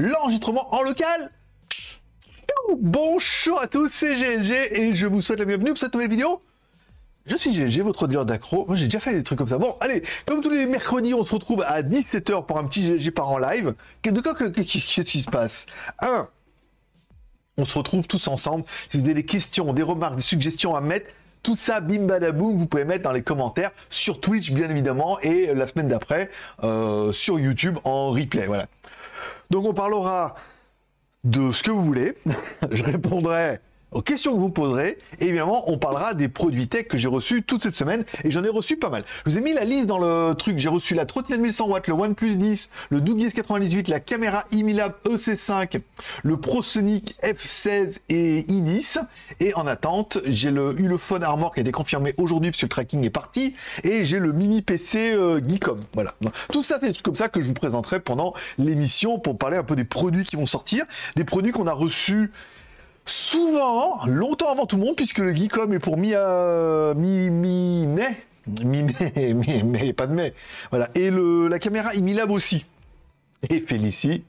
l'enregistrement en local. Bonjour à tous, c'est GLG et je vous souhaite la bienvenue pour cette nouvelle vidéo. Je suis GLG, votre auditeur d'accro. Moi, j'ai déjà fait des trucs comme ça. Bon, allez, comme tous les mercredis, on se retrouve à 17h pour un petit GLG par en live. Qu'est-ce qui se passe? Un, on se retrouve tous ensemble. Si vous avez des questions, des remarques, des suggestions à mettre, tout ça, bim badaboum, vous pouvez mettre dans les commentaires sur Twitch, bien évidemment, et la semaine d'après euh, sur YouTube en replay. Voilà. Donc on parlera de ce que vous voulez. Je répondrai aux questions que vous poserez. Et évidemment, on parlera des produits tech que j'ai reçus toute cette semaine. Et j'en ai reçu pas mal. Je vous ai mis la liste dans le truc. J'ai reçu la trottinette 1100 watts, le OnePlus 10, le Doug S98, la caméra Imilab EC5, le ProSonic F16 et i10. Et en attente, j'ai le Ulefone Armor qui a été confirmé aujourd'hui puisque le tracking est parti. Et j'ai le mini PC euh, Geekom. Voilà. tout ça, c'est comme ça que je vous présenterai pendant l'émission pour parler un peu des produits qui vont sortir. Des produits qu'on a reçus souvent, longtemps avant tout le monde, puisque le Geekom est pour mi, euh, mi, mi mai, mi mai, mi mai, pas de mai. Voilà. Et le, la caméra Imilab aussi. Et Félicie.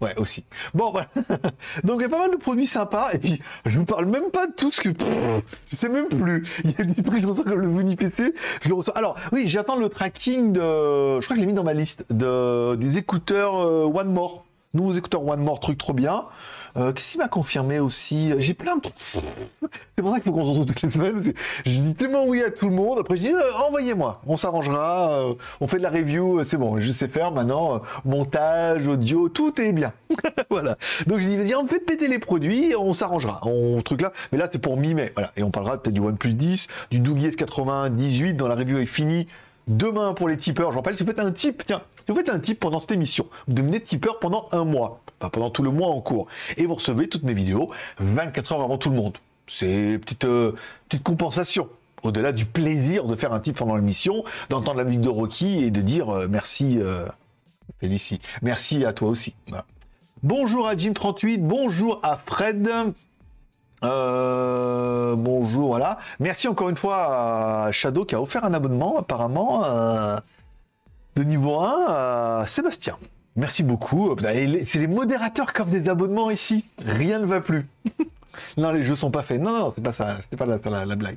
Ouais, aussi. Bon, voilà. Donc, il y a pas mal de produits sympas. Et puis, je vous parle même pas de tout ce que. Je sais même plus. Il y a des trucs, je reçois comme le Mini PC. Je le reçois. Alors, oui, j'attends le tracking de. Je crois que je l'ai mis dans ma liste. De... Des écouteurs euh, One More. Nouveaux écouteurs One More, truc trop bien. Euh, Qu'est-ce qui m'a confirmé aussi J'ai plein de trucs. C'est pour ça qu'il faut qu'on se retrouve toutes les semaines. Je dis tellement oui à tout le monde. Après, je dis euh, envoyez-moi, on s'arrangera. Euh, on fait de la review, euh, c'est bon. Je sais faire maintenant. montage, audio, tout est bien. voilà. Donc je dis vas-y, on fait péter les produits, on s'arrangera. On truc là. Mais là, c'est pour mi-mai. Voilà. Et on parlera peut-être du OnePlus 10, du Doogee S98 dans la review est finie. Demain pour les tipeurs, j'en parle. Si vous faites un tip, tiens, si vous faites un tip pendant cette émission, vous devenez tipeur pendant un mois pendant tout le mois en cours. Et vous recevez toutes mes vidéos 24 heures avant tout le monde. C'est petite euh, petite compensation. Au-delà du plaisir de faire un type pendant l'émission, d'entendre la musique de Rocky et de dire euh, merci euh. Merci à toi aussi. Bonjour à Jim38, bonjour à Fred. bonjour, voilà. Merci encore une fois à Shadow qui a offert un abonnement apparemment de niveau 1 à Sébastien. Merci beaucoup. C'est les modérateurs qui offrent des abonnements ici. Rien ne va plus. non, les jeux sont pas faits. Non, non, c'est pas ça. C'était pas la, blague.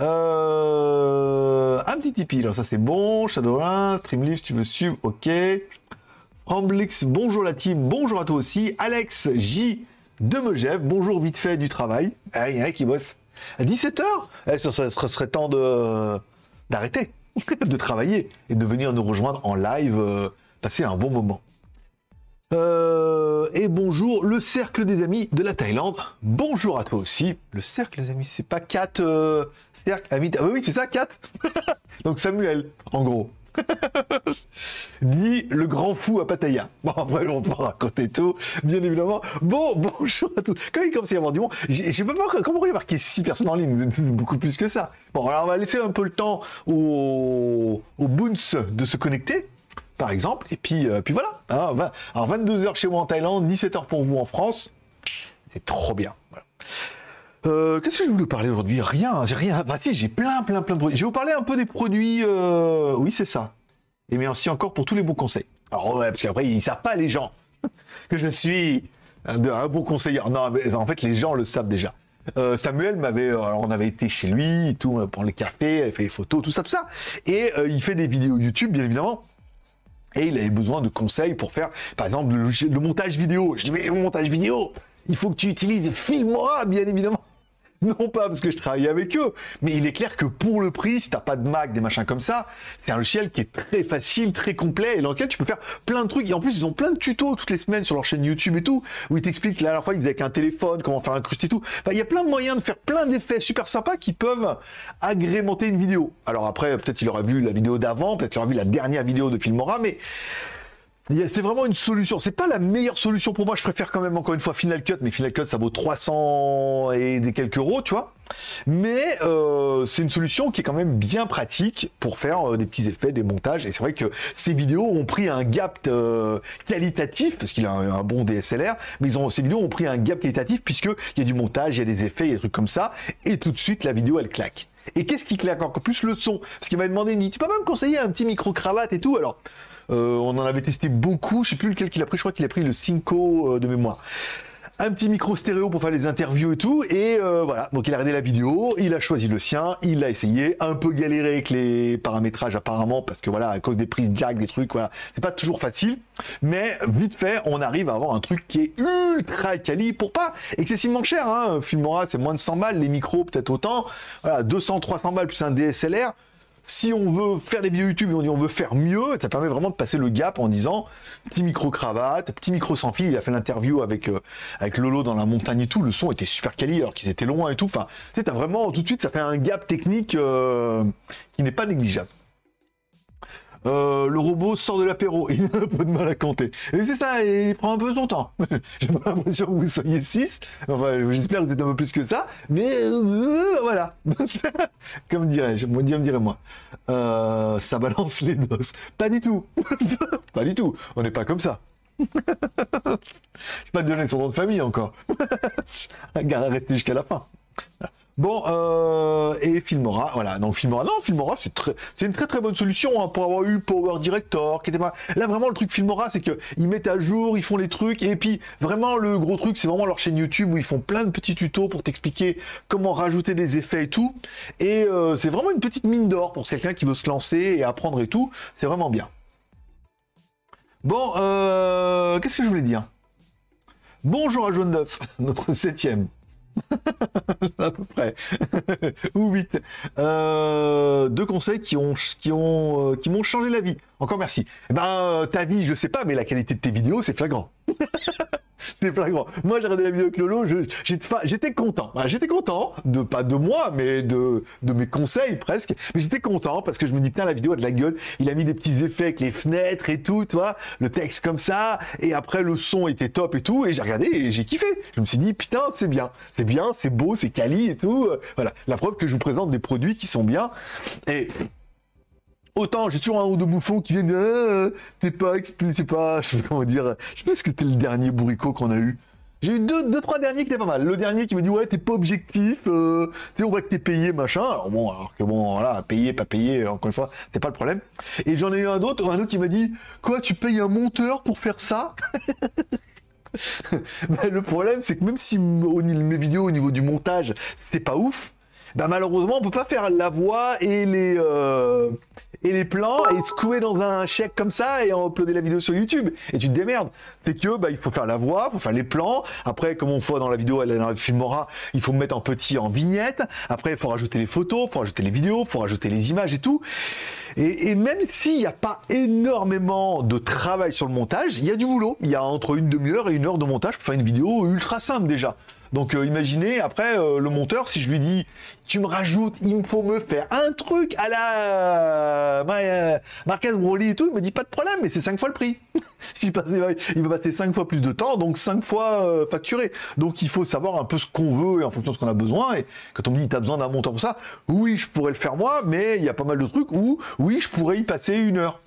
Euh, un petit Tipeee, alors ça c'est bon. Shadowrun, Streamlift, tu veux suivre, ok. Ramblix, bonjour la team, bonjour à toi aussi. Alex J de Megève, bonjour vite fait du travail. Ah, il y en a qui bosse. À 17h eh, ça, serait temps de d'arrêter, de travailler et de venir nous rejoindre en live. Euh, passer un bon moment. Euh, et bonjour, le cercle des amis de la Thaïlande. Bonjour à toi aussi. Le cercle des amis, c'est pas Kat, euh, cercle, amis. Ah oui, c'est ça, Kat. Donc Samuel, en gros. Dit le grand fou à Pattaya. Bon, après, on va raconter tout, bien évidemment. Bon, bonjour à tous. Quand il commence à y avoir du monde, j'ai pas comment comment il marqué 6 personnes en ligne, beaucoup plus que ça. Bon, alors on va laisser un peu le temps aux, aux boons de se connecter par exemple. Et puis, euh, puis voilà. Hein, alors 22h chez moi en Thaïlande, 17h pour vous en France. C'est trop bien. Euh, qu'est-ce que je voulais parler aujourd'hui? Rien, j'ai rien. Bah si, j'ai plein, plein, plein de produits. Je vais vous parler un peu des produits. Euh, oui, c'est ça. Et merci encore pour tous les bons conseils. Alors ouais, parce qu'après ils savent pas les gens que je suis un, bon conseiller. Non, mais, en fait les gens le savent déjà. Samuel m'avait, alors on avait été chez lui, tout pour les cafés, il fait photos, tout ça, tout ça, et il fait des vidéos YouTube, bien évidemment. Et il avait besoin de conseils pour faire, par exemple, le, montage vidéo. Je dis, mais le montage vidéo, il faut que tu utilises Filmora, bien évidemment. Non pas parce que je travaille avec eux, mais il est clair que pour le prix, si t'as pas de Mac, des machins comme ça, c'est un logiciel qui est très facile, très complet, et dans lequel tu peux faire plein de trucs. Et en plus, ils ont plein de tutos toutes les semaines sur leur chaîne YouTube et tout, où ils t'expliquent la dernière fois ils faisaient avec un téléphone, comment faire un crust et tout. il y a plein de moyens de faire plein d'effets super sympas qui peuvent agrémenter une vidéo. Alors après, peut-être il aura vu la vidéo d'avant, peut-être il aura vu la dernière vidéo de Filmora, mais c'est vraiment une solution. C'est pas la meilleure solution pour moi. Je préfère quand même encore une fois Final Cut, mais Final Cut ça vaut 300 et des quelques euros, tu vois. Mais euh, c'est une solution qui est quand même bien pratique pour faire euh, des petits effets, des montages. Et c'est vrai que ces vidéos ont pris un gap euh, qualitatif parce qu'il a un, bon DSLR, mais ces vidéos ont pris un gap qualitatif puisque il y a du montage, il y a des effets, il y a des trucs comme ça, et tout de suite la vidéo elle claque. Et qu'est-ce qui claque encore plus? Le son Parce qu'il m'a demandé, il tu peux pas me conseiller un petit micro cravate et tout? Alors on en avait testé beaucoup. Je sais plus lequel qu'il a pris. Je crois qu'il a pris le Cinco de mémoire un petit micro stéréo pour faire les interviews et tout. Et euh, voilà, donc il a regardé la vidéo, il a choisi le sien, il l'a essayé, un peu galéré avec les paramétrages apparemment, parce que voilà, à cause des prises jack, des trucs, voilà, c'est pas toujours facile. Mais vite fait, on arrive à avoir un truc qui est ultra quali pour pas excessivement cher. Hein. Filmora, c'est moins de 100 balles, les micros peut-être autant. Voilà, 200, 300 balles plus un DSLR si on veut faire des vidéos YouTube et on dit on veut faire mieux, ça permet vraiment de passer le gap en disant petit micro cravate, petit micro sans fil. Il a fait l'interview avec euh, avec Lolo dans la montagne et tout. Le son était super quali alors qu'ils étaient loin et tout. Enfin, tu sais, vraiment tout de suite ça fait un gap technique euh, qui n'est pas négligeable. Euh, le robot sort de l'apéro, il a un peu de mal à compter. Et c'est ça, il prend un peu son temps. J'ai pas l'impression que vous soyez 6, enfin j'espère que vous êtes un peu plus que ça, mais euh, voilà. Comme dirais-je, moi dirais moi. Euh, ça balance les doses. Pas du tout. pas du tout. On n'est pas comme ça. Je vais pas te donner son nom de famille encore. Arrêtez jusqu'à la fin. Bon, euh, et Filmora, voilà. Donc Filmora, non, Filmora, c'est une très très bonne solution hein, pour avoir eu Power Director, qui était. Là vraiment le truc Filmora, c'est que ils mettent à jour, ils font les trucs, et puis vraiment le gros truc, c'est vraiment leur chaîne YouTube où ils font plein de petits tutos pour t'expliquer comment rajouter des effets et tout. Et euh, c'est vraiment une petite mine d'or pour quelqu'un qui veut se lancer et apprendre et tout. C'est vraiment bien. Bon, euh, qu'est-ce que je voulais dire? Bonjour à Jaune Neuf, notre septième. à peu près. Ou 8. Euh, deux conseils qui ont qui ont euh, qui m'ont changé la vie. Encore merci. Eh ben euh, ta vie, je sais pas, mais la qualité de tes vidéos, c'est flagrant. c'est flagrant. Moi, j'ai regardé la vidéo avec Lolo, j'étais content. j'étais content, de pas de moi, mais de, de mes conseils presque. Mais j'étais content parce que je me dis, putain, la vidéo a de la gueule. Il a mis des petits effets avec les fenêtres et tout, tu vois, le texte comme ça. Et après, le son était top et tout. Et j'ai regardé et j'ai kiffé. Je me suis dit, putain, c'est bien. C'est bien, c'est beau, c'est quali et tout. Voilà. La preuve que je vous présente des produits qui sont bien. Et Autant j'ai toujours un ou deux bouffons qui viennent, euh, t'es pas, c'est pas, je sais pas comment dire, je sais pas ce que c'était le dernier bourricot qu'on a eu. J'ai eu deux, deux, trois derniers qui étaient pas mal. Le dernier qui me dit ouais t'es pas objectif, euh, tu on voit que t'es payé machin. Alors bon alors que bon voilà payé pas payé encore une fois c'est pas le problème. Et j'en ai eu un autre, un autre qui m'a dit quoi tu payes un monteur pour faire ça? Ben, Le problème c'est que même si mes vidéos au niveau du montage c'est pas ouf, bah malheureusement on peut pas faire la voix et les euh, et les plans et se couer dans un chèque comme ça et en uploader la vidéo sur YouTube. Et tu te démerdes. C'est que bah, il faut faire la voix, il faut faire les plans. Après, comme on voit dans la vidéo, elle dans le Filmora, il faut mettre en petit en vignette. Après, il faut rajouter les photos, il faut rajouter les vidéos, il faut rajouter les images et tout. Et, et même s'il n'y a pas énormément de travail sur le montage, il y a du boulot. Il y a entre une demi-heure et une heure de montage pour faire une vidéo ultra simple déjà. Donc euh, imaginez après euh, le monteur si je lui dis tu me rajoutes, il me faut me faire un truc à la euh, Marquez Broly et tout, il me dit pas de problème, mais c'est cinq fois le prix. il, va passer cinq fois plus de temps, donc cinq fois facturé. Donc il faut savoir un peu ce qu'on veut et en fonction de ce qu'on a besoin. Et quand on me dit t'as besoin d'un monteur pour ça, oui je pourrais le faire moi, mais il y a pas mal de trucs où oui je pourrais y passer une heure.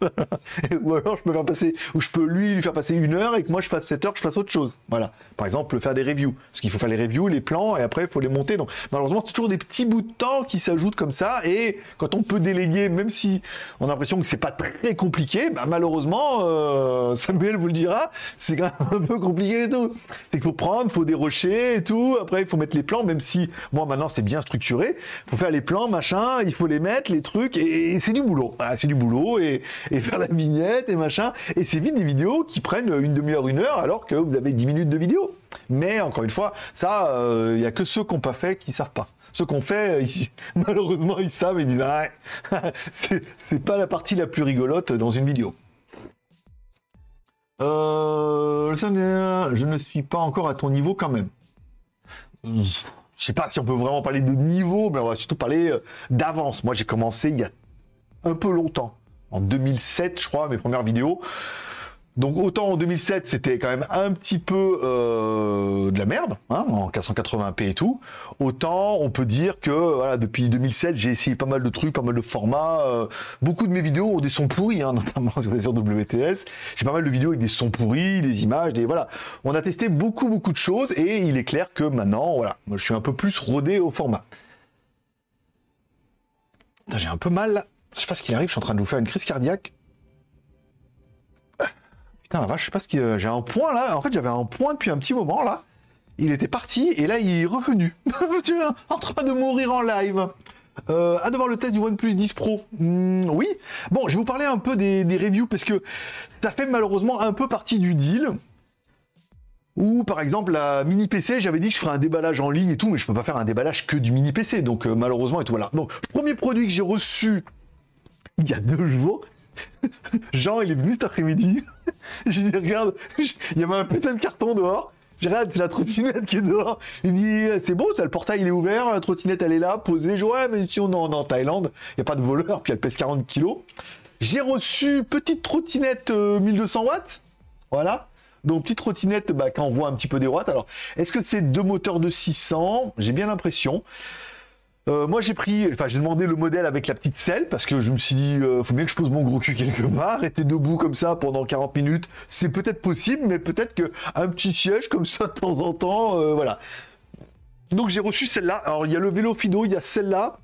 ou alors je peux faire passer, ou je peux lui lui faire passer une heure et que moi je fasse 7 heures, je fasse autre chose. Voilà. Par exemple, faire des reviews. Parce qu'il faut faire les reviews, les plans, et après il faut les monter. Donc malheureusement, c'est toujours des petits bouts de temps qui s'ajoutent comme ça. Et quand on peut déléguer, même si on a l'impression que c'est pas très compliqué, bah, malheureusement, euh, Samuel vous le dira, c'est quand même un peu compliqué et tout. C'est qu'il faut prendre, il faut dérocher et tout. Après, il faut mettre les plans, même si moi maintenant c'est bien structuré. Il faut faire les plans, machin, il faut les mettre, les trucs, et, c'est du boulot. C'est du boulot et, faire la vignette et machin. Et c'est vite des vidéos qui prennent une demi-heure, une heure, alors que vous avez 10 minutes de vidéo. Mais encore une fois, ça, il euh, n'y a que ceux qui n'ont pas fait qui savent pas. Ceux qu'on fait, ici, malheureusement, ils savent et ils disent ah, c'est pas la partie la plus rigolote dans une vidéo. Euh, je ne suis pas encore à ton niveau quand même. Je sais pas si on peut vraiment parler de niveau, mais on va surtout parler euh, d'avance. Moi, j'ai commencé il y a un peu longtemps en 2007, je crois, mes premières vidéos. Donc autant en 2007 c'était quand même un petit peu euh, de la merde hein, en 480p et tout, autant on peut dire que voilà depuis 2007 j'ai essayé pas mal de trucs, pas mal de formats. Euh, beaucoup de mes vidéos ont des sons pourris, hein, notamment sur WTS. J'ai pas mal de vidéos avec des sons pourris, des images, des voilà. On a testé beaucoup beaucoup de choses et il est clair que maintenant voilà, moi je suis un peu plus rodé au format. J'ai un peu mal je sais pas ce qui arrive, je suis en train de vous faire une crise cardiaque. La vache, je sais pas ce que j'ai un point là. En fait, j'avais un point depuis un petit moment là. Il était parti et là, il est revenu. en train de mourir en live. Euh, à devoir le test du OnePlus 10 Pro. Hmm, oui. Bon, je vais vous parler un peu des, des, reviews parce que ça fait malheureusement un peu partie du deal. Ou par exemple la mini PC, j'avais dit que je ferais un déballage en ligne et tout, mais je peux pas faire un déballage que du mini PC, donc euh, malheureusement et tout voilà. Donc premier produit que j'ai reçu il y a deux jours. Jean, il est venu cet après-midi. J'ai dit, regarde, il y avait un putain de carton dehors. Je regarde, c'est la trottinette qui est dehors. Il me dit, c'est beau, ça, le portail il est ouvert, la trottinette elle est là, posée. Je ouais, mais si on est en, Thaïlande, il n'y a pas de voleur, puis elle pèse 40 kilos. J'ai reçu petite trottinette 1200 euh, watts. Voilà. Donc petite trottinette bah, qui envoie un petit peu des watts. Alors, est-ce que c'est deux moteurs de 600 J'ai bien l'impression. Euh, moi j'ai pris, enfin j'ai demandé le modèle avec la petite selle parce que je me suis dit, euh, faut bien que je pose mon gros cul quelque part, rester debout comme ça pendant 40 minutes, c'est peut-être possible, mais peut-être que un petit siège comme ça de temps en temps, euh, voilà. Donc j'ai reçu celle-là. Alors il y a le vélo Fido, il y a celle-là,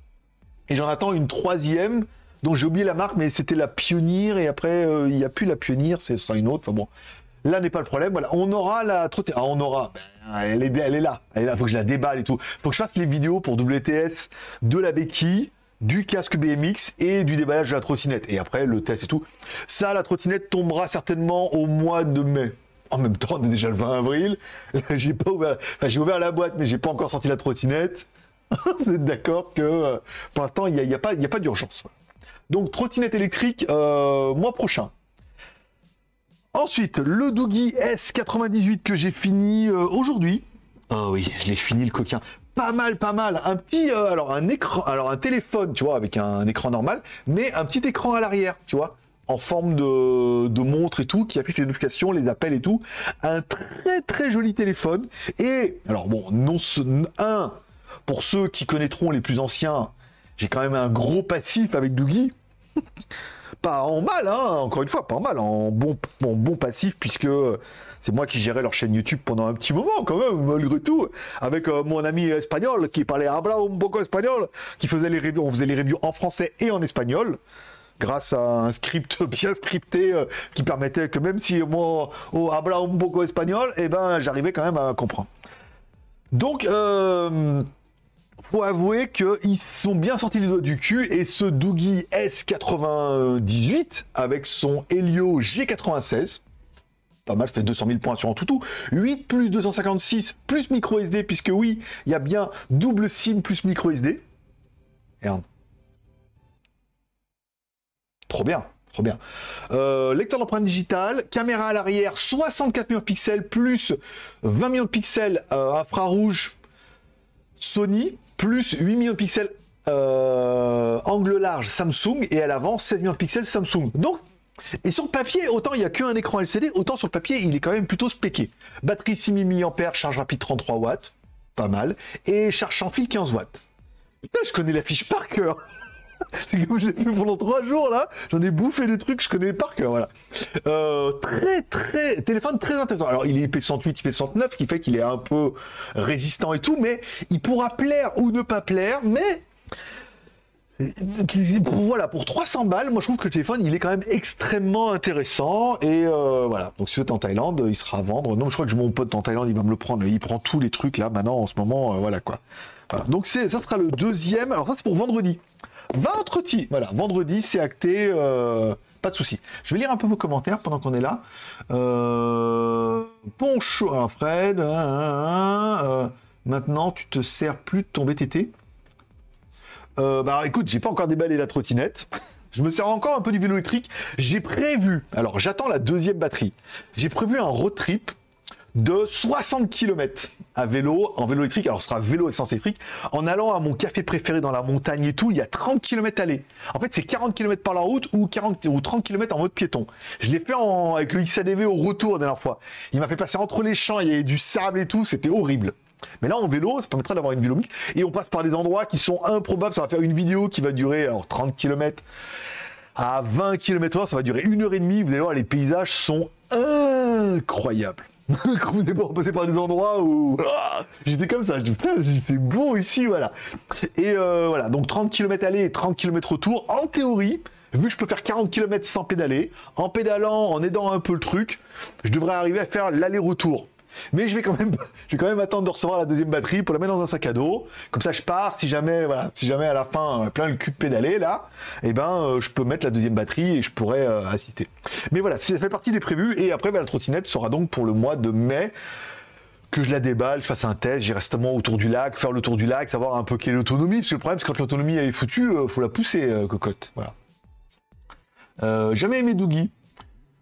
et j'en attends une troisième dont j'ai oublié la marque, mais c'était la Pionnier, et après il n'y a plus la Pionnier, ce sera une autre. Enfin bon, Là n'est pas le problème. Voilà, on aura la trottinette. Ah, on aura. Ben, elle est, là. Elle est là. Faut que je la déballe et tout. Faut que je fasse les vidéos pour WTS de la béquille, du casque BMX et du déballage de la trottinette. Et après le test et tout. Ça, la trottinette tombera certainement au mois de mai. En même temps, on est déjà le 20 avril. j'ai pas ouvert. Enfin, j'ai ouvert la boîte, mais j'ai pas encore sorti la trottinette. Vous êtes d'accord que euh, pour l'instant, il n'y a, y a, pas, pas d'urgence. Donc trottinette électrique euh, mois prochain. Ensuite, le Doogie S98 que j'ai fini euh, aujourd'hui. Oh oui, je l'ai fini le coquin. Pas mal, pas mal. Un petit, euh, alors un écran, alors un téléphone, tu vois, avec un, écran normal, mais un petit écran à l'arrière, tu vois, en forme de, montre et tout, qui affiche les notifications, les appels et tout. Un très très joli téléphone. Et alors bon, non, ce, un pour ceux qui connaîtront les plus anciens, j'ai quand même un gros passif avec Doogie. pas en mal, hein, encore une fois, pas en mal, en bon, bon passif, puisque c'est moi qui gérais leur chaîne YouTube pendant un petit moment, quand même, malgré tout, avec euh, mon ami espagnol qui parlait habla un poco espagnol, qui faisait les reviews, on faisait les reviews en français et en espagnol grâce à un script bien scripté euh, qui permettait que même si moi au habla un poco espagnol, eh ben j'arrivais quand même à comprendre. Donc euh, faut avouer qu'ils sont bien sortis les doigts du cul et ce Doogie S98 avec son Helio G96 pas mal, fait 200 000 points sur un toutou. 8 plus 256 plus micro SD, puisque oui, il y a bien double SIM plus micro SD. Trop bien, trop bien. Euh, lecteur d'empreinte digitale, caméra à l'arrière, 64 millions de pixels plus 20 millions de pixels euh, infrarouge Sony, plus 8 millions de pixels euh, angle large Samsung et à l'avant 7 millions de pixels Samsung. Donc, et sur le papier, autant il n'y a qu'un écran LCD, autant sur le papier il est quand même plutôt spéqué. Batterie 6000 mAh, charge rapide 33 watts, pas mal, et charge sans fil 15 watts. Putain, je connais la fiche par cœur. c'est comme j'ai fait pendant trois jours là, j'en ai bouffé des trucs, je connais par cœur, voilà. Euh, très très téléphone très intéressant. Alors il est IP108, IP109, ce qui fait qu'il est un peu résistant et tout, mais il pourra plaire ou ne pas plaire, mais voilà, pour 300 balles, moi je trouve que le téléphone il est quand même extrêmement intéressant et euh, voilà. Donc si vous êtes en Thaïlande, il sera à vendre. Non, je crois que mon pote en Thaïlande, il va me le prendre. Il prend tous les trucs là maintenant en ce moment, euh, voilà quoi. Donc ça sera le deuxième. Alors ça c'est pour vendredi. Vendredi, voilà, vendredi, c'est acté, euh, pas de souci. Je vais lire un peu vos commentaires pendant qu'on est là. Euh, bonjour, hein, Fred. Hein, hein, euh, maintenant, tu te sers plus de ton BTT. bah écoute, j'ai pas encore déballé la trottinette. Je me sers encore un peu du vélo électrique. J'ai prévu, alors j'attends la deuxième batterie. J'ai prévu un road trip de 60 km à vélo, en vélo électrique, alors ce sera vélo essence électrique, en allant à mon café préféré dans la montagne et tout, il y a 30 km aller. En fait, c'est 40 km par la route ou 40 ou 30 km en mode piéton. Je l'ai fait avec le XADV au retour la dernière fois. Il m'a fait passer entre les champs, il y avait du sable et tout, c'était horrible. Mais là, en vélo, ça permettra d'avoir une vélo mix. Et on passe par des endroits qui sont improbables. Ça va faire une vidéo qui va durer alors, 30 km à 20 km h ça va durer une heure et demie. Vous allez voir, les paysages sont incroyables. Vous n'êtes pas passé par des endroits où ah, j'étais comme ça, je dis putain, c'est beau ici, voilà. Et euh, voilà, donc 30 km aller et 30 km retour, en théorie, vu que je peux faire 40 km sans pédaler, en pédalant, en aidant un peu le truc, je devrais arriver à faire l'aller-retour. Mais je vais quand même, attendre de recevoir la deuxième batterie pour la mettre dans un sac à dos. Comme ça, je pars. Si jamais, voilà, si jamais à la fin, euh, plein le cul de pédaler là, eh ben, euh, je peux mettre la deuxième batterie et je pourrais euh, assister. Mais voilà, ça fait partie des prévus. Et après, bah, la trottinette sera donc pour le mois de mai que je la déballe, je fasse un test, j'irai restement autour du lac, faire le tour du lac, savoir un peu quelle est l'autonomie. Parce que le problème, c'est quand l'autonomie est foutue, faut la pousser, cocotte. Voilà. jamais aimé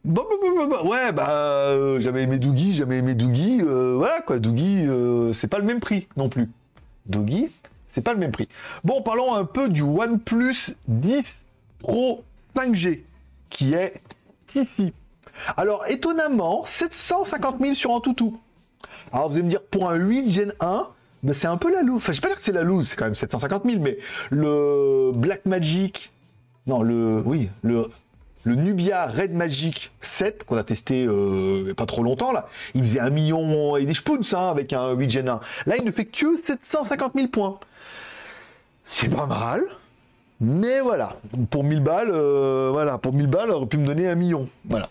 Doogie. Bon, ouais, bah, euh, j'avais aimé Doogie, j'avais aimé Doogie, euh, voilà quoi, Doogie, euh, c'est pas le même prix non plus. Doogie, c'est pas le même prix. Bon, parlons un peu du OnePlus 10 Pro 5G, qui est ici. Alors, étonnamment, 750 000 sur un toutou. Alors, vous allez me dire, pour un 8 Gen 1, bah, c'est un peu la loose. Enfin, je vais pas dire que c'est la loose, c'est quand même 750 000, mais le Black Magic, non, le, oui, le le Nubia Red Magic 7 qu'on a testé euh, pas trop longtemps là, il faisait un million et des spoons hein, avec un 8 Gen 1. Là, il ne fait que 750 000 points. C'est pas mal, mais voilà, pour 1000 balles, euh, voilà, pour 1000 balles, aurait pu me donner un million. Voilà.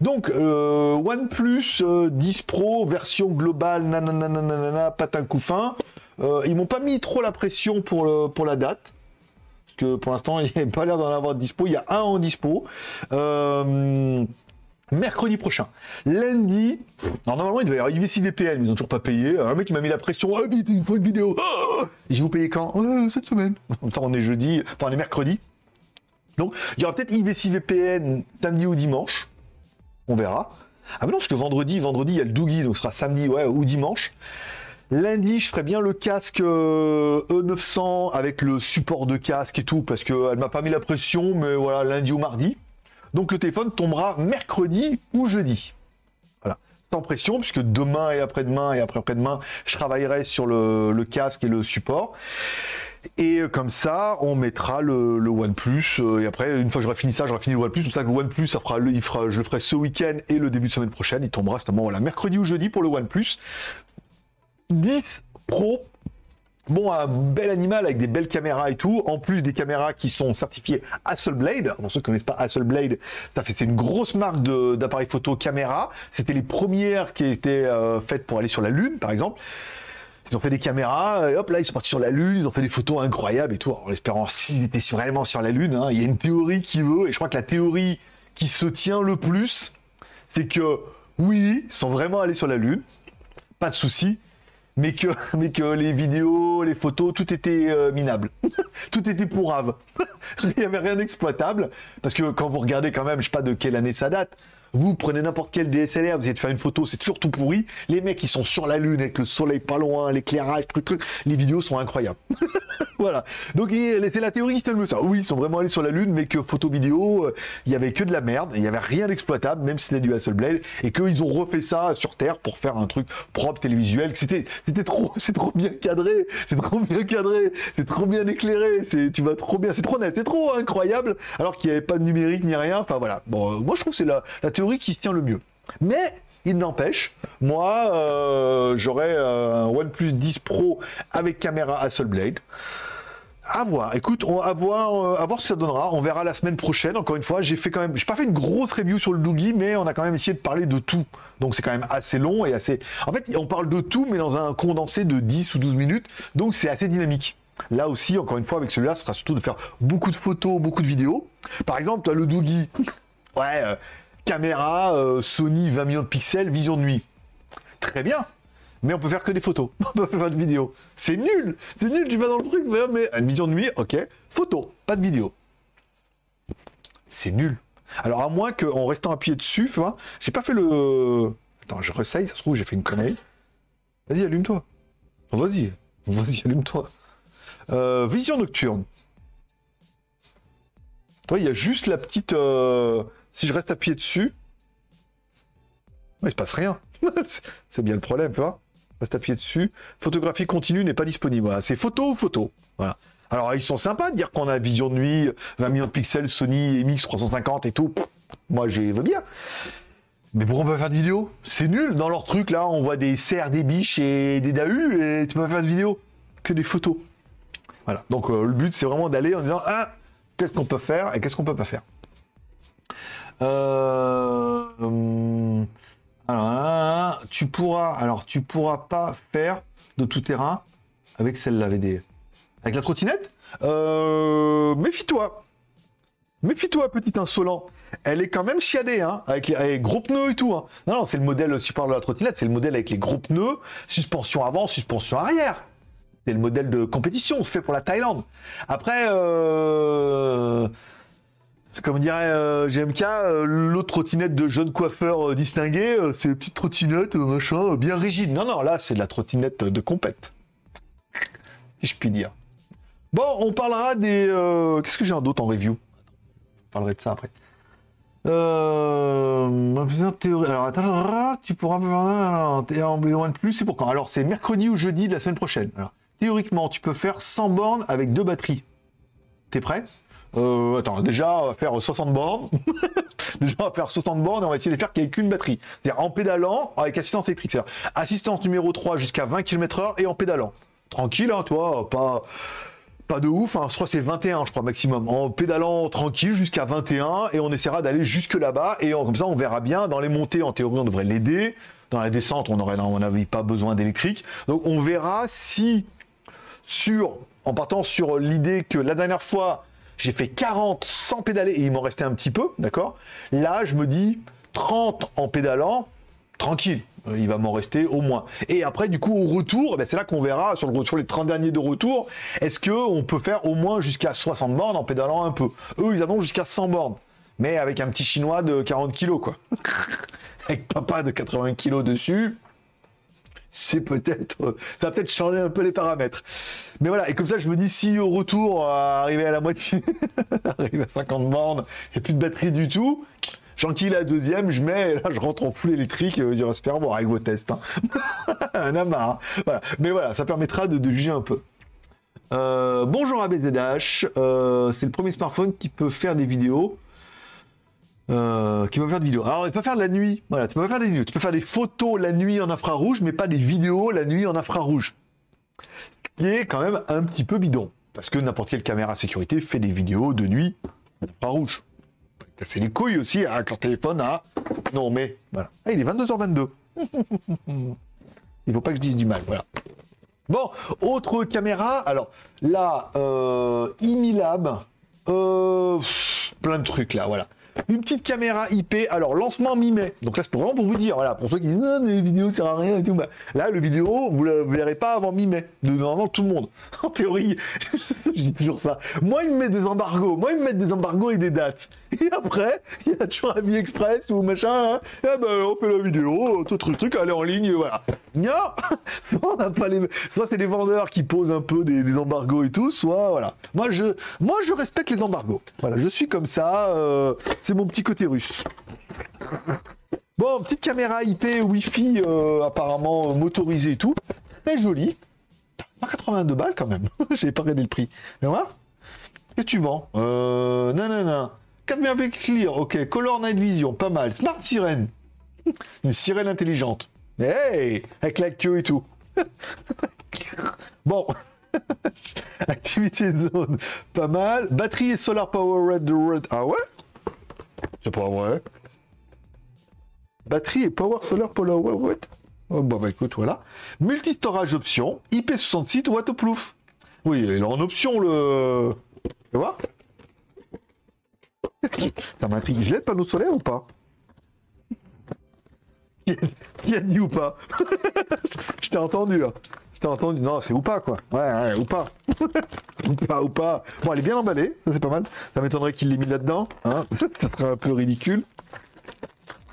Donc, euh, OnePlus 10 Pro, version globale, nanana, patin couffin. ils m'ont pas mis trop la pression pour, pour la date pour l'instant, il n'y a pas l'air d'en avoir de dispo. Il y a un en dispo. Euh, mercredi prochain. Lundi, normalement il devait y avoir IVC VPN, ils n'ont toujours pas payé. Un mec qui m'a mis la pression, ah, il faut une vidéo. J'ai vous payez quand? Euh, Cette semaine. On est jeudi, enfin on est mercredi. Donc il y aura peut-être IVC VPN samedi ou dimanche. On verra. Ah mais non, parce que vendredi, vendredi il y a le Doogie, donc ce sera samedi ouais, ou dimanche. Lundi, je ferai bien le casque E900 euh, e avec le support de casque et tout, parce qu'elle m'a pas mis la pression, mais voilà, lundi ou mardi. Donc le téléphone tombera mercredi ou jeudi. Voilà. Sans pression, puisque demain et après-demain et après-après-demain, je travaillerai sur le, casque et le support. Et comme ça, on mettra le, OnePlus. Euh, et après, une fois que j'aurai fini ça, j'aurai fini le OnePlus. C'est ça le OnePlus, ça fera, il fera, je le ferai ce week-end et le début de semaine prochaine. Il tombera justement voilà, mercredi ou jeudi pour le OnePlus. 10 Pro. Bon, un bel animal avec des belles caméras et tout, en plus des caméras qui sont certifiées Hasselblad. Pour ceux qui ne connaissent pas Hasselblad, ça fait une grosse marque d'appareils photo caméra. C'était les premières qui étaient euh, faites pour aller sur la Lune, par exemple. Ils ont fait des caméras, et hop là ils sont partis sur la Lune, ils ont fait des photos incroyables et tout. En espérant s'ils étaient vraiment sur la Lune, hein. il y a une théorie qui veut, et je crois que la théorie qui se tient le plus, c'est que oui, ils sont vraiment allés sur la Lune, pas de souci, mais que, les vidéos, les photos, tout était euh, minable. tout était pourrave. Il n'y avait rien d'exploitable. Parce que quand vous regardez quand même, je sais pas de quelle année ça date, vous prenez n'importe quel DSLR, vous de faire une photo, c'est toujours tout pourri. Les mecs, ils sont sur la lune avec le soleil pas loin, l'éclairage, truc, truc. Les vidéos sont incroyables. voilà. Donc, c'est la théorie, le ça. Oui, ils sont vraiment allés sur la lune, mais que photo vidéo, euh, il y avait que de la merde, il y avait rien d'exploitable, même si c'était du Hasselblad, et qu'ils ont refait ça sur Terre pour faire un truc propre, télévisuel. C'était, c'était trop, c'est trop bien cadré, c'est trop bien cadré, c'est trop bien éclairé, c'est, tu vas trop bien, c'est trop net, c'est trop incroyable, alors qu'il n'y avait pas de numérique ni rien. Enfin voilà. Bon, euh, moi je trouve que c'est la, la théorie qui se tient le mieux. Mais il n'empêche, moi, euh, j'aurais un OnePlus 10 Pro avec caméra Hasselblad. À voir. Écoute, on va voir, euh, à voir ce que ça donnera. On verra la semaine prochaine. Encore une fois, j'ai fait quand même, j'ai pas fait une grosse review sur le Doogie, mais on a quand même essayé de parler de tout. Donc c'est quand même assez long et assez. En fait, on parle de tout, mais dans un condensé de 10 ou 12 minutes. Donc c'est assez dynamique. Là aussi, encore une fois, avec celui-là, ce sera surtout de faire beaucoup de photos, beaucoup de vidéos. Par exemple, le Doogie. Ouais, euh, caméra euh, Sony 20 millions de pixels, vision de nuit. Très bien. Mais on peut faire que des photos. On peut faire pas de vidéo. C'est nul. C'est nul. Tu vas dans le truc, mais une vision de nuit, ok. Photo, pas de vidéo. C'est nul. Alors à moins qu'en restant appuyé dessus, tu vois, j'ai pas fait le. Attends, je ressaye, ça se trouve, j'ai fait une connerie. Vas-y, allume-toi. Vas-y, vas-y, allume-toi. Euh, vision nocturne. Toi, il y a juste la petite. Euh, si je reste appuyé dessus, il se passe rien. c'est bien le problème, tu vois. Reste appuyé dessus. Photographie continue n'est pas disponible. C'est photo ou photo. Voilà. Alors, ils sont sympas de dire qu'on a vision de nuit, 20 millions de pixels, Sony MX 350 et tout. Moi, j'ai veux bien. Mais pourquoi on peut faire de vidéo? C'est nul. Dans leur truc, là, on voit des cerfs, des biches et des dahus et tu peux pas faire de vidéo. Que des photos. Voilà. Donc, euh, le but, c'est vraiment d'aller en disant, ah, qu'est-ce qu'on peut faire et qu'est-ce qu'on peut pas faire. Euh, hum, alors, tu pourras, alors tu pourras pas faire de tout terrain avec celle-là, VD. Avec la trottinette euh, Méfie-toi. Méfie-toi, petit insolent. Elle est quand même chiadée, hein, avec les gros pneus et tout. Hein. Non, non, c'est le modèle, si je de la trottinette, c'est le modèle avec les gros pneus, suspension avant, suspension arrière. C'est le modèle de compétition, c'est fait pour la Thaïlande. Après, euh, comme dirait euh, GMK, euh, l'autre trottinette de jeune coiffeur distingué, c'est une petite trottinette, machin, bien rigide. Non, non, là, c'est de la trottinette de compète. si je puis dire. Bon, on parlera des... Qu'est-ce que j'ai d'autre en review? Je parlerai de ça après. Euh. Alors, attends, tu pourras en de plus, c'est pour quand? Alors, c'est mercredi ou jeudi de la semaine prochaine. Théoriquement, tu peux faire 100 bornes avec deux batteries. T'es prêt? Euh, attends, déjà, on va faire 60 bornes. déjà, on va faire 60 bornes et on va essayer de les faire qu'avec une batterie. C'est-à-dire en pédalant, avec assistance électrique. C'est-à-dire assistance numéro 3 jusqu'à 20 km heure et en pédalant. Tranquille, hein, toi, pas, pas de ouf, hein. je c'est 21 je crois maximum, en pédalant tranquille jusqu'à 21 et on essaiera d'aller jusque là-bas et comme ça on verra bien, dans les montées en théorie on devrait l'aider, dans la descente on aurait on n'avait pas besoin d'électrique, donc on verra si sur, en partant sur l'idée que la dernière fois j'ai fait 40 sans pédaler et il m'en restait un petit peu, d'accord? Là je me dis 30 en pédalant, tranquille, euh, il va m'en rester au moins. Et après, du coup, au retour, eh ben, c'est là qu'on verra sur, le, les 30 derniers de retour, est-ce qu'on peut faire au moins jusqu'à 60 bornes en pédalant un peu? Eux, ils en jusqu'à 100 bornes, mais avec un petit chinois de 40 kilos, quoi. avec papa de 80 kilos dessus. C'est peut-être, ça va peut-être changer un peu les paramètres. Mais voilà, et comme ça, je me dis, si au retour, arriver à la moitié, arriver à 50 bornes, et plus de batterie du tout, Gentil la deuxième, je mets, là je rentre en full électrique, euh, se faire voir avec vos tests. Hein. Un amas. Voilà. Mais voilà, ça permettra de, juger un peu. Euh, bonjour ABZH, euh, c'est le premier smartphone qui peut faire des vidéos. Qui peut faire des vidéos. Alors, il peut faire de la nuit. Voilà, tu peux faire des vidéos. Tu peux faire des photos la nuit en infrarouge, mais pas des vidéos la nuit en infrarouge. Ce qui est quand même un petit peu bidon. Parce que n'importe quelle caméra sécurité fait des vidéos de nuit en infrarouge c'est les couilles aussi avec hein, leur téléphone à. Non, mais voilà. Ah, il est 22h22. il faut pas que je dise du mal, voilà. Bon, autre caméra. Alors là, euh, Imilab, euh, plein de trucs là, voilà une petite caméra IP. Alors, lancement mi-mai. Donc là, c'est vraiment pour vous dire, voilà, pour ceux qui disent, non, mais les vidéos, ça sert à rien et tout. Bah, là, le vidéo, vous ne verrez pas avant mi-mai. Normalement, tout le monde. En théorie, je dis toujours ça. Moi, ils me mettent des embargos. Moi, ils me mettent des embargos et des dates. Et après, il y a toujours un express ou machin. Hein. Et eh ben, on fait la vidéo, tout truc, truc, aller en ligne, voilà. Non Soit on pas les... Soit c'est les vendeurs qui posent un peu des, embargos et tout, soit, voilà. Moi, je, moi, je respecte les embargos. Voilà, je suis comme ça. Euh, c'est mon petit côté russe. Bon, petite caméra IP Wi-Fi euh, apparemment motorisée et tout. Très jolie. 82 balles quand même. J'ai pas regardé le prix. Mais voilà. Que tu vends Euh. Non, non, non. 4 mégapixels clear. Ok. Color Night Vision. Pas mal. Smart Sirène. Une sirène intelligente. Hey Avec la queue et tout. bon. Activité de zone. Pas mal. Batterie et solar power red. red. Ah ouais? C'est pas vrai. Batterie et power solar polar what oh, bah, bah écoute, voilà. Multi-storage option, IP66 waterproof. Oui, il est en option le. Tu vois? Ça m'intrigue. Je l'ai le panneau solaire ou pas Qui a dit ou pas Je t'ai entendu là. Je t'ai entendu. Non, c'est ou pas quoi. Ouais, ouais ou pas. ou pas, ou pas. Bon, elle est bien emballée, ça c'est pas mal. Ça m'étonnerait qu'il l'ait mis là-dedans. Hein ça serait un peu ridicule.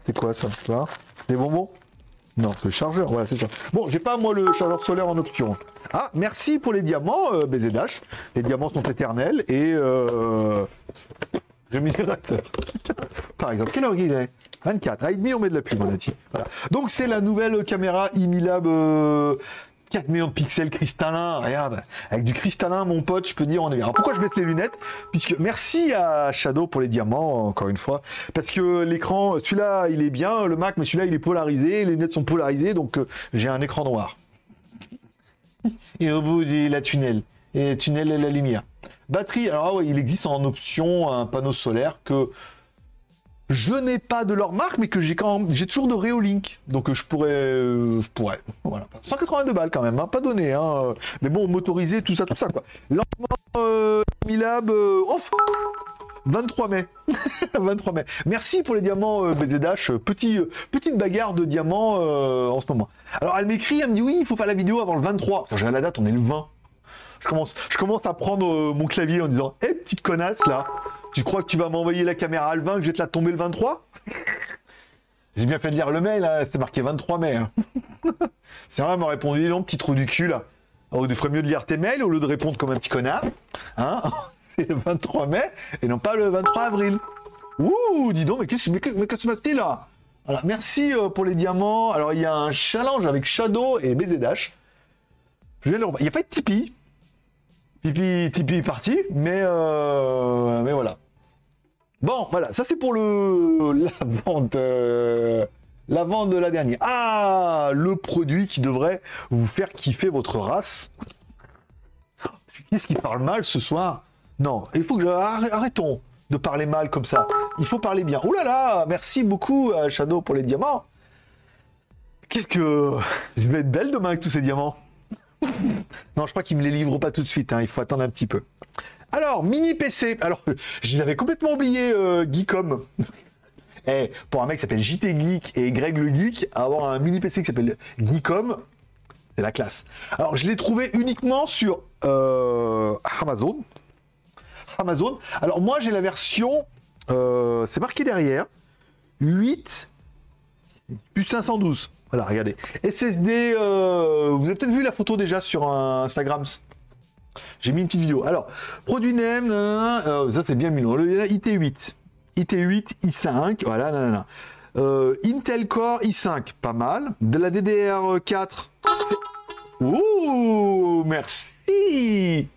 C'est quoi ça Des bonbons Non, le chargeur, voilà, c'est ça. Bon, j'ai pas moi le chargeur solaire en option. Ah, merci pour les diamants, euh, BZH. Les diamants sont éternels et euh, Par exemple, quelle heure il est? 24. Ah, demi, on met de la pub, on a. Voilà. Donc, c'est la nouvelle caméra Imilab euh, 4 millions de pixels cristallins, regarde, avec du cristallin, mon pote, je peux dire, on est bien. Pourquoi je mets les lunettes? Puisque merci à Shadow pour les diamants, encore une fois, parce que l'écran, celui-là, il est bien, le Mac, mais celui-là, il est polarisé, les lunettes sont polarisées, donc euh, j'ai un écran noir. et au bout de la tunnel, et tunnel et la lumière. Batterie, alors ah il existe en option un panneau solaire que je n'ai pas de leur marque, mais que j'ai quand même, j'ai toujours de Reolink. Donc je pourrais, euh, je pourrais. Voilà. 182 balles quand même, hein, pas donné. Hein. Mais bon, motorisé, tout ça, tout ça quoi. Lancement euh, Milab, euh, 23 mai. 23 mai. Merci pour les diamants euh, BD Dash. Petit, euh, petite bagarre de diamants euh, en ce moment. Alors elle m'écrit, elle me dit oui, il faut faire la vidéo avant le 23. J'ai la date, on est le 20. Je commence, je commence à prendre euh, mon clavier en disant Hé, petite connasse là, tu crois que tu vas m'envoyer la caméra le 20, que je vais te la tomber le 23 J'ai bien fait de lire le mail, hein, c'était marqué 23 mai. hein. C'est vrai, elle m'a répondu non, petit trou du cul là. Oh, il ferait mieux de lire tes mails au lieu de répondre comme un petit connard. Hein C'est le 23 mai et non pas le 23 avril. Ouh, dis donc, mais qu'est-ce qui se passe là? Voilà, merci euh, pour les diamants. Alors, il y a un challenge avec Shadow et BZ Dash. Je. Il n'y a pas de Tipeee? Tipeee, Tipeee parti, mais, euh, mais voilà. Bon, voilà, ça c'est pour le la vente, euh, la vente de la dernière. Ah, le produit qui devrait vous faire kiffer votre race. Qu'est-ce qui parle mal ce soir? Non, il faut que je... arr- arrêtons de parler mal comme ça. Il faut parler bien. Oh là là, merci beaucoup euh, Shadow pour les diamants. Qu'est-ce que je vais être belle demain avec tous ces diamants. Non, je crois qu'ils me les livrent pas tout de suite. hein, Il faut attendre un petit peu. Alors, mini PC. Alors, je l'avais complètement oublié, euh, Geekom. Eh, pour un mec qui s'appelle JT Geek et Greg le Geek, avoir un mini PC qui s'appelle Geekom, c'est la classe. Alors, je l'ai trouvé uniquement sur euh, Amazon. Amazon. Alors, moi, j'ai la version, euh, c'est marqué derrière, 8 plus 512. Voilà, regardez. SSD, euh, vous avez peut-être vu la photo déjà sur Instagram. J'ai mis une petite vidéo. Alors, produit nanana, euh, ça c'est bien mis. Le IT8. IT8, i5, voilà, nanana. Euh, Intel Core i5, pas mal. De la DDR4. Ouh, merci.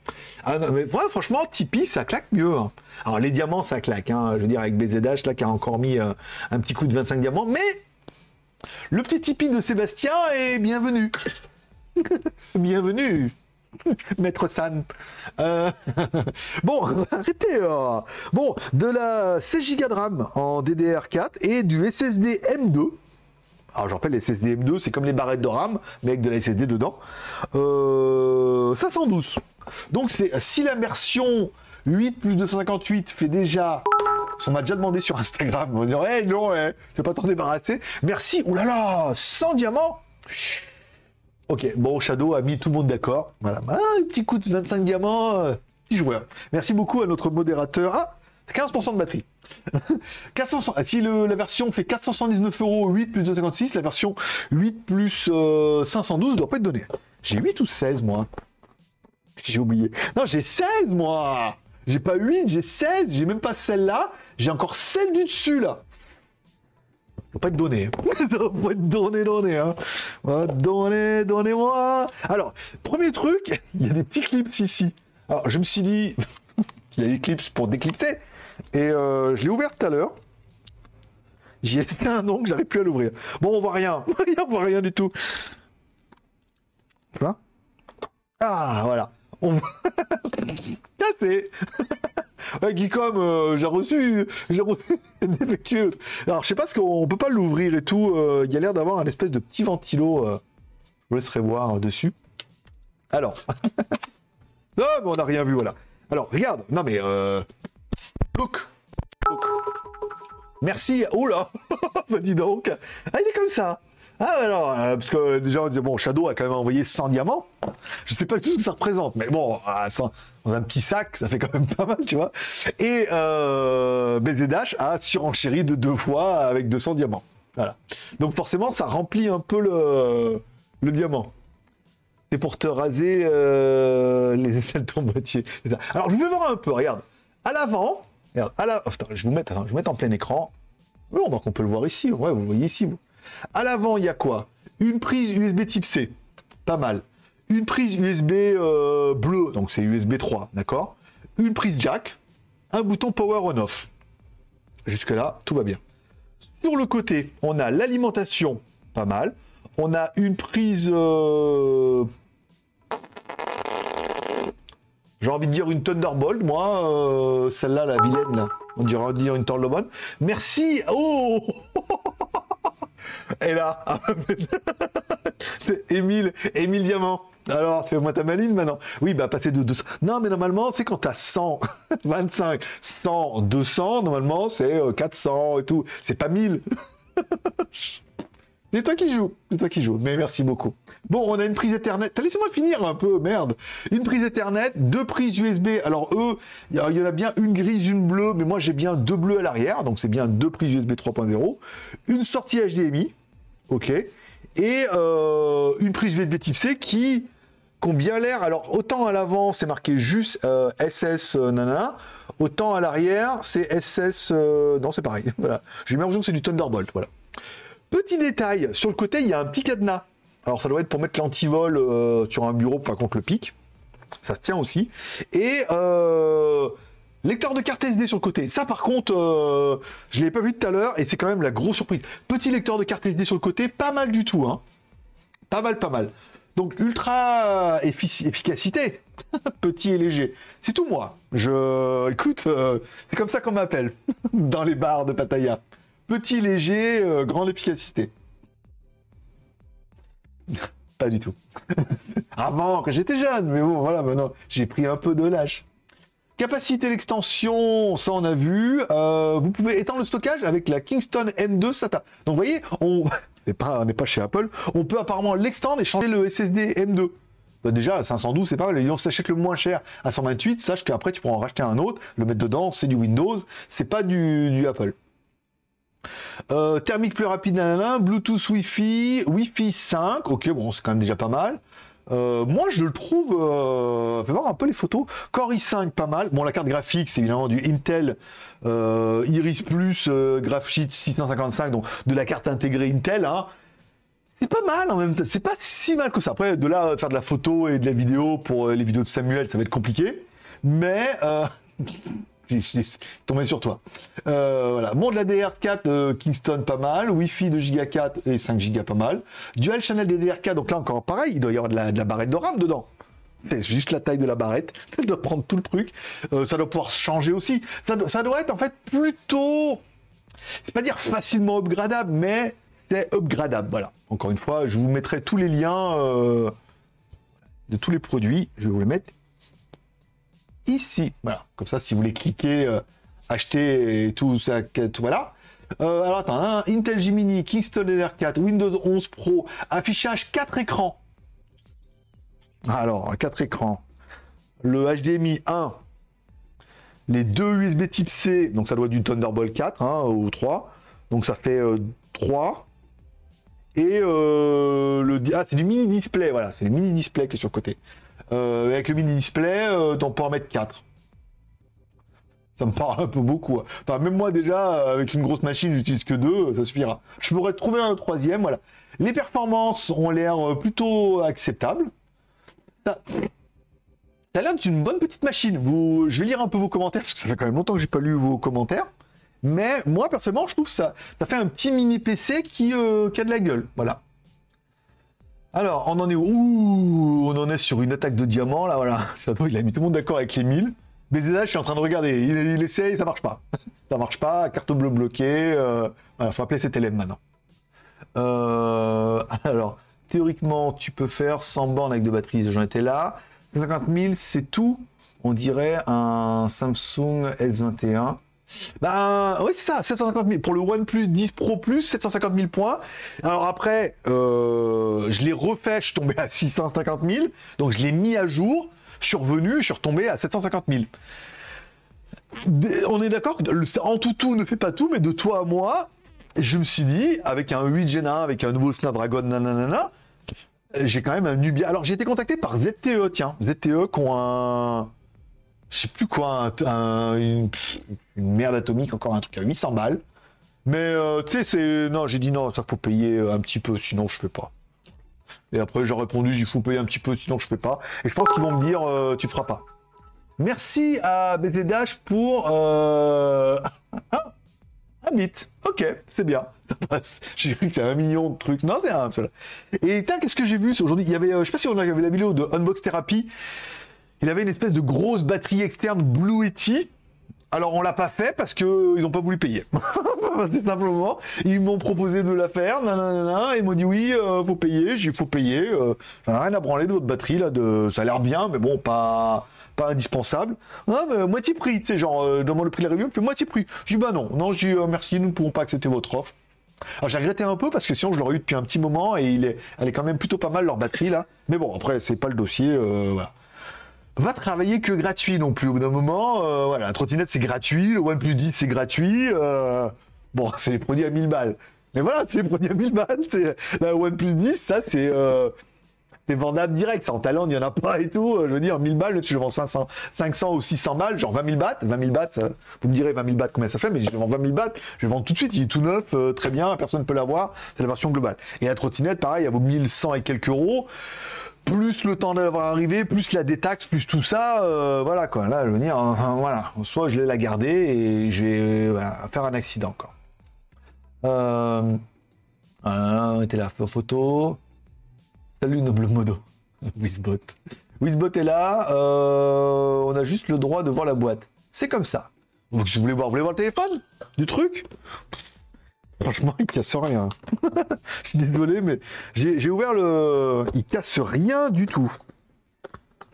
Ah mais ouais, franchement, Tipeee, ça claque mieux. hein. Alors, les diamants, ça claque. hein. Je veux dire, avec BZH, là, qui a encore mis un petit coup de 25 diamants. Mais le petit Tipeee de Sébastien est bienvenu. bienvenue. Maître San. Euh, bon, arrêtez. euh. Bon, de la 16 Go de RAM en DDR4 et du SSD M2. Alors, je rappelle, les SSD M2, c'est comme les barrettes de RAM, mais avec de la SSD dedans. Euh, 512. Donc, c'est si la version 8 plus 258 fait déjà. On m'a déjà demandé sur Instagram. On va dire, hey, non, hey, tu vas pas t'en débarrasser? Merci. Là, 100 diamants. Ok, bon, Shadow a mis tout le monde d'accord. Voilà, Ah, un petit coup de 25 diamants, euh, petit joueur. Merci beaucoup à notre modérateur. Ah, 15% de batterie. 400, ah, si le- la version fait 479 euros, 8 plus 256, la version 8 plus euh, 512 doit pas être donnée. J'ai 8 ou 16, moi J'ai oublié. Non, j'ai 16, moi J'ai pas 8, j'ai 16, j'ai même pas celle-là, j'ai encore celle du dessus, là faut pas être donné. faut pas être donné, donné. Hein. Donné, donnez-moi. Alors, premier truc, il y a des petits clips ici. Alors, je me suis dit qu'il y a des clips pour déclipser. Et euh, je l'ai ouvert tout à l'heure. J'y ai resté un ongle, j'arrive plus à l'ouvrir. Bon, on voit rien. on voit rien du tout. Tu vois? Ah, voilà. On... Cassé Ouais, Geekom, euh, j'ai reçu, j'ai reçu. Alors, je sais pas ce qu'on peut pas l'ouvrir et tout. euh, Il y a l'air d'avoir un espèce de petit ventilo. euh, je vous laisserai voir dessus. Alors, non, mais on n'a rien vu, voilà. Alors, regarde. Non, mais look. Merci. Oh là, bah, dis donc. Ah, il est comme ça. Ah, alors, euh, parce que déjà on disait bon, Shadow a quand même envoyé 100 diamants. Je sais pas tout ce que ça représente, mais bon, ça- dans un petit sac, ça fait quand même pas mal, tu vois. Et euh, Dash a surenchéri de deux fois avec 200 diamants. Voilà. Donc forcément, ça remplit un peu le, diamant. C'est pour te raser euh, les aisselles de ton boîtier. Alors, je vais voir un peu, regarde. À l'avant, à la... oh, je vous mettre, attends, je vais vous mettre en plein écran. Donc on peut le voir ici. Ouais, vous voyez ici, vous. À l'avant, il y a quoi? Une prise USB type C. Pas mal. Une prise USB euh, bleue, donc c'est USB 3, d'accord? Une prise jack, un bouton power on-off. Jusque-là, tout va bien. Sur le côté, on a l'alimentation, pas mal. On a une prise. euh, J'ai envie de dire une Thunderbolt, moi, euh, celle-là, la vilaine. On dirait dire une Thunderbolt. Merci Oh Et là, Émile, Émile Diamant. Alors, fais-moi ta maline maintenant. Oui, bah passer de 200. Non, mais normalement, c'est quand t'as 100, 25, 100, 200, normalement, c'est 400 euh, et tout. C'est pas 1000. c'est toi qui joues. C'est toi qui joues. Mais merci beaucoup. Bon, on a une prise Ethernet. Laissez-moi finir un peu, merde. Une prise Ethernet, deux prises USB. Alors eux, il y en a bien une grise, une bleue, mais moi j'ai bien deux bleues à l'arrière, donc c'est bien deux prises USB 3.0. Une sortie HDMI, ok. Et euh, une prise USB Type C qui qui ont bien l'air. Alors, autant à l'avant, c'est marqué juste SS euh, nana, autant à l'arrière, c'est SS. Euh, non, c'est pareil. Voilà. J'ai l'impression que c'est du Thunderbolt. Voilà. Petit détail, sur le côté, il y a un petit cadenas. Alors, ça doit être pour mettre l'antivol euh, sur un bureau, pas contre le pic. Ça se tient aussi. Et lecteur de carte SD sur le côté. Ça, par contre, je ne l'ai pas vu tout à l'heure et c'est quand même la grosse surprise. Petit lecteur de carte SD sur le côté, pas mal du tout. Hein. Pas mal, pas mal. Donc ultra efficacité, petit et léger. C'est tout moi. Je, écoute, euh, c'est comme ça qu'on m'appelle dans les bars de Pattaya. Petit léger, euh, grande efficacité. Pas du tout. Avant, quand j'étais jeune, mais bon, voilà, maintenant, j'ai pris un peu de lâche. Capacité d'extension, ça on a vu. Euh, vous pouvez étendre le stockage avec la Kingston M2 SATA. Donc vous voyez, on n'est pas, chez Apple. On peut apparemment l'extendre et changer le SSD M2. Bah déjà, 512, c'est pas mal. On s'achète le moins cher à 128, sache qu'après tu pourras en racheter un autre, le mettre dedans, c'est du Windows, c'est pas du, Apple. Euh, thermique plus rapide, nanana, Bluetooth Wi-Fi, Wi-Fi 5, ok, bon, c'est quand même déjà pas mal. Euh, moi, je le trouve. Euh, fais voir un peu les photos. Core i5, pas mal. Bon, la carte graphique, c'est évidemment du Intel euh, Iris Plus euh, Graphics 655, donc de la carte intégrée Intel. Hein. C'est pas mal en même temps. C'est pas si mal que ça. Après, de là, faire de la photo et de la vidéo pour les vidéos de Samuel, ça va être compliqué. Mais tombé sur toi. Euh, voilà. Bon, de la DR4 euh, Kingston, pas mal. Wi-Fi de Giga 4 et 5 Giga, pas mal. Dual Channel DDR4, donc là encore pareil, il doit y avoir de la, barrette de RAM dedans. C'est juste la taille de la barrette. Elle doit prendre tout le truc. Euh, ça doit pouvoir se changer aussi. Ça, ça doit être en fait plutôt, je vais pas dire facilement upgradable, mais c'est upgradable. Voilà. Encore une fois, je vous mettrai tous les liens de tous les produits. Je vais vous les mettre ici. Voilà, comme ça, si vous voulez cliquer, euh, acheter et tout ça, tout voilà. Euh, alors attends, hein, Intel Gemini, Kingston LR4, Windows 11 Pro, affichage 4 écrans. Alors, 4 écrans. Le HDMI 1, les deux USB type C, donc ça doit être du Thunderbolt 4 hein, ou 3. Donc ça fait 3. Euh, Et le ah, c'est du mini display, voilà, c'est le mini display qui est sur le côté. Euh, avec le mini display, euh, on peut en mettre 4. Ça me parle un peu beaucoup. Hein. Enfin, même moi déjà, avec une grosse machine, j'utilise que deux, ça suffira. Je pourrais trouver un troisième, voilà. Les performances ont l'air euh, plutôt acceptables. Ça, ça a l'air d'une bonne petite machine. Je vais lire un peu vos commentaires, parce que ça fait quand même longtemps que j'ai pas lu vos commentaires. Mais moi, personnellement, je trouve ça, ça fait un petit mini PC qui, qui a de la gueule. Voilà. Alors, on en est où On en est sur une attaque de diamant, là, voilà. il a mis tout le monde d'accord avec les 1000. BZH, je suis en train de regarder. Il, essaye, ça marche pas. ça marche pas, carte bleue bloquée. Euh... Voilà, faut appeler cet élève maintenant. Euh, alors, théoriquement, tu peux faire 100 bornes avec deux batteries. J'en étais là. 50 000, c'est tout. On dirait un Samsung S21. Ben oui, c'est ça, 750 000. Pour le OnePlus 10 Pro Plus, 750 000 points. Alors après, euh, je l'ai refait, je suis tombé à 650 000. Donc je l'ai mis à jour, je suis revenu, je suis retombé à 750 000. On est d'accord En tout tout ne fait pas tout, mais de toi à moi, je me suis dit, avec un 8 Gen 1, avec un nouveau Snapdragon, nanana, j'ai quand même un Nubia. Alors j'ai été contacté par ZTE, tiens, ZTE qui ont un je sais plus quoi, une, merde atomique, encore un truc à 800 balles. Mais euh, tu sais, c'est. Non, j'ai dit non, ça faut payer un petit peu, sinon je fais pas. Et après, j'ai répondu, il faut payer un petit peu, sinon je fais pas. Et je pense qu'ils vont me dire, euh, tu feras pas. Merci à BTDH pour. Euh... un bit. Ok, c'est bien. Ça passe. J'ai cru que c'est un million de trucs. Non, c'est un seul. Et qu'est-ce que j'ai vu aujourd'hui Il y avait, euh, je sais pas si on avait la vidéo de Unbox Therapy. Il avait une espèce de grosse batterie externe Blue Yeti. Alors on l'a pas fait parce que ils ont pas voulu payer. C'est simplement, ils m'ont proposé de la faire, ils m'ont dit oui, euh, faut payer, j'ai faut payer. Euh, ça n'a rien à branler de votre batterie là, de, ça a l'air bien, mais bon, pas indispensable. Non, mais moitié prix, tu sais, genre, euh, demande le prix de la review, fait moitié prix. Je dis bah non, non, euh, merci, nous ne pouvons pas accepter votre offre. Alors j'ai regretté un peu parce que sinon je l'aurais eu depuis un petit moment et elle est quand même plutôt pas mal leur batterie là. Mais bon, après c'est pas le dossier, euh, voilà. Va travailler que gratuit non plus au bout d'un moment. euh, voilà, la trottinette c'est gratuit, le OnePlus 10 c'est gratuit. euh, bon, c'est les produits à 1000 balles. Mais voilà, c'est les produits à 1000 balles. C'est la OnePlus 10, ça c'est euh, c'est vendable direct. Ça en talent, il n'y en a pas et tout. Je veux dire, 1000 balles, tu le vends 500, 500 ou 600 balles, genre 20 000 bahts. 20 000 bahts, vous me direz 20 000 bahts combien ça fait, mais je le vends 20 000 bahts, je le vends tout de suite. Il est tout neuf, très bien, personne ne peut l'avoir. C'est la version globale. Et la trottinette, pareil, elle vaut 1100 et quelques euros. Plus le temps d'avoir arrivé, plus la détaxe, plus tout ça, euh, voilà quoi. Là, je veux dire, euh, voilà. Soit je vais la garder et je vais euh, faire un accident quoi. Euh, voilà, on était là, photo. Salut Noble Modo. Wizbot. Wizbot est là. on a juste le droit de voir la boîte. C'est comme ça. Donc je voulais voir, vous voulez voir le téléphone? Du truc? Franchement, il casse rien. je suis désolé, mais j'ai ouvert le. Il casse rien du tout.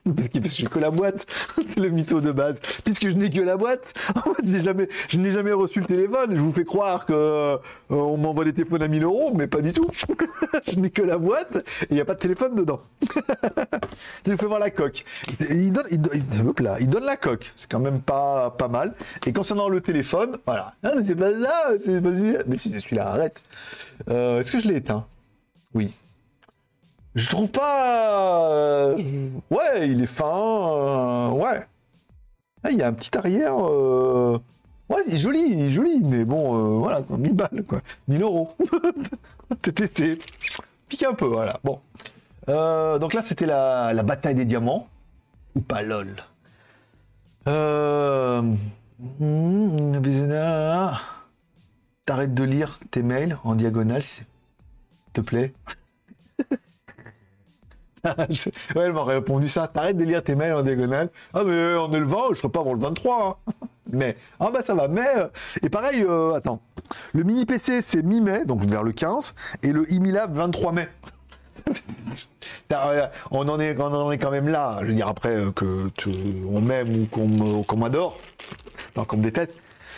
Parce que j'ai que la boîte, c'est le mytho de base. Puisque je n'ai que la boîte, en fait, je n'ai jamais reçu le téléphone. Je vous fais croire que euh, on m'envoie des téléphones à 1000 euros, mais pas du tout. je n'ai que la boîte et il n'y a pas de téléphone dedans. je lui fais voir la coque. Il donne, il, il- donne la coque. C'est quand même pas, pas mal. Et concernant le téléphone, voilà. Ah, mais c'est pas ça, c'est pas celui-là. Mais si c'est celui-là, arrête. Euh, Est-ce que je l'ai éteint? Oui. Je trouve pas. euh, Ouais, il est fin. euh, Ouais. Ah, il y a un petit arrière. euh, Ouais, c'est joli, il est joli, mais bon, voilà, quoi, 1000 balles, quoi. 1000 euros. TTT. Pique un peu, voilà. Bon. Donc là, c'était la, bataille des diamants. Ou pas, lol. Euh... T'arrêtes de lire tes mails en diagonale, s'il te plaît. ouais, elle m'aurait répondu ça. T'arrêtes de lire tes mails en diagonale. Ah, mais on est le 20, je serai pas avant le 23. hein. Mais, ah bah ça va. Mais, euh, et pareil, euh, attends. Le mini PC, c'est mi-mai, donc vers le 15, et le Imilab, 23 mai. Euh, on, en est, on en est quand même là. Je veux dire, après, euh, que on m'aime ou qu'on m'adore, non, qu'on me déteste.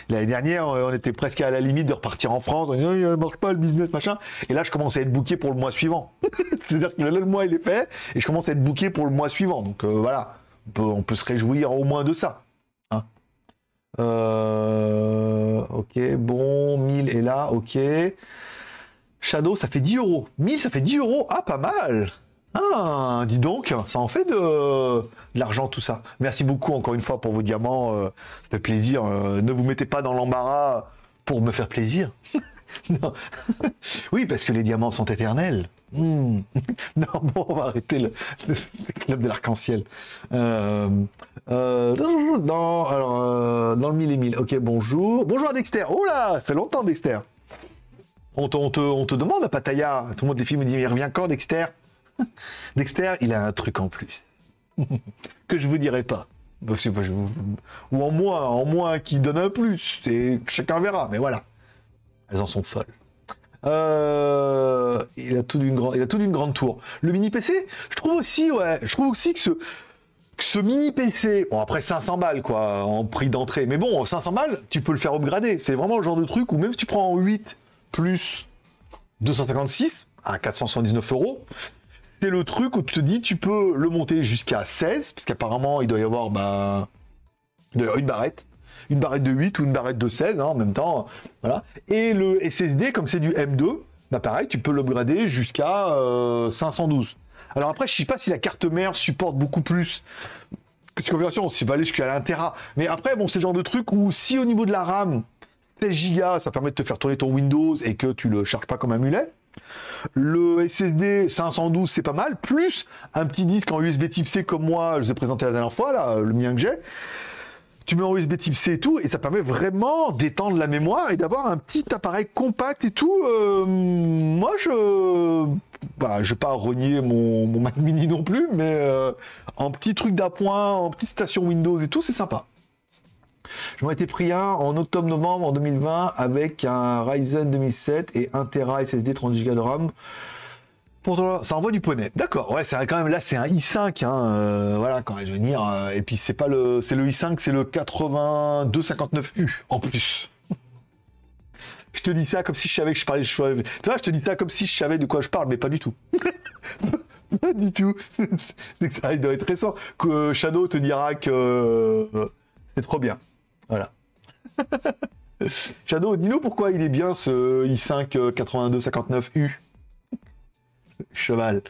L'année dernière, euh, on était presque à la limite de repartir en France. On dit, il marche pas le business, machin. Et là, je commence à être booké pour le mois suivant. C'est-à-dire que le mois, il est fait. Et je commence à être booké pour le mois suivant. Donc euh, voilà, on peut, on peut se réjouir au moins de ça. Hein. Euh, ok, bon, 1000 est là, ok. Shadow, ça fait 10 euros. 1000, ça fait 10 euros. Ah, pas mal. Ah, dis donc, ça en fait de, l'argent tout ça. Merci beaucoup encore une fois pour vos diamants. euh, plaisir. euh, ne vous mettez pas dans l'embarras pour me faire plaisir. oui, parce que les diamants sont éternels. Hmm. non, bon, on va arrêter le, club de l'arc-en-ciel. Euh, euh, dans, le mille et mille. Ok, bonjour. Bonjour à Dexter. Oh là, ça fait longtemps Dexter. On te, on te, demande à. Tout le monde des films me dit, il revient quand Dexter? Dexter, il a un truc en plus. que je vous dirai pas. Je- Ou en moins, en moins qui donne un plus. C'est chacun verra, mais voilà. Elles en sont folles. Euh, il a tout d'une grande, grande tour. Le mini PC, je trouve aussi, ouais, je trouve aussi que ce, que ce mini PC, bon après 500 balles quoi, en prix d'entrée, mais bon 500 balles, tu peux le faire upgrader. C'est vraiment le genre de truc où même si tu prends en 8 plus 256 à 479 euros, c'est le truc où tu te dis tu peux le monter jusqu'à 16, parce qu'apparemment il doit y avoir avoir une barrette. Une barrette de 8 ou une barrette de 16 hein, en même temps. Voilà. Et le SSD, comme c'est du M2, bah pareil, tu peux l'upgrader jusqu'à euh, 512. Alors après, je sais pas si la carte mère supporte beaucoup plus que cette conversion, c'est pas aller jusqu'à l'un Tera. Mais après, bon, c'est le genre de truc où si au niveau de la RAM, 16 Go, ça permet de te faire tourner ton Windows et que tu le charges pas comme un mulet. Le SSD 512, c'est pas mal. Plus un petit disque en USB type C comme moi, je vous ai présenté la dernière fois, là, le mien que j'ai. tu mets en USB type C et tout, et ça permet vraiment d'étendre la mémoire et d'avoir un petit appareil compact et tout. Euh, moi, je. Bah, je vais pas renier mon, Mac mini non plus, mais euh, en petit truc d'appoint, en petite station Windows et tout, c'est sympa. Je m'en été pris un en octobre-novembre en 2020 avec un Ryzen 2007 et 1 Tera SSD 30 Go de RAM. Pourtant, ça envoie du poney. D'accord, ouais, c'est quand même là, c'est un i5, hein, euh, voilà, quand je veux dire. Euh, et puis c'est pas le, c'est le i5, c'est le 8259U en plus. je te dis ça comme si je savais que je parlais. Tu vois, je te dis ça comme si je savais de quoi je parle, mais pas du tout. pas du tout. ça doit être récent. Que euh, Shadow te dira que c'est trop bien. Voilà. Shadow, dis-nous pourquoi il est bien ce i5 8259U cheval.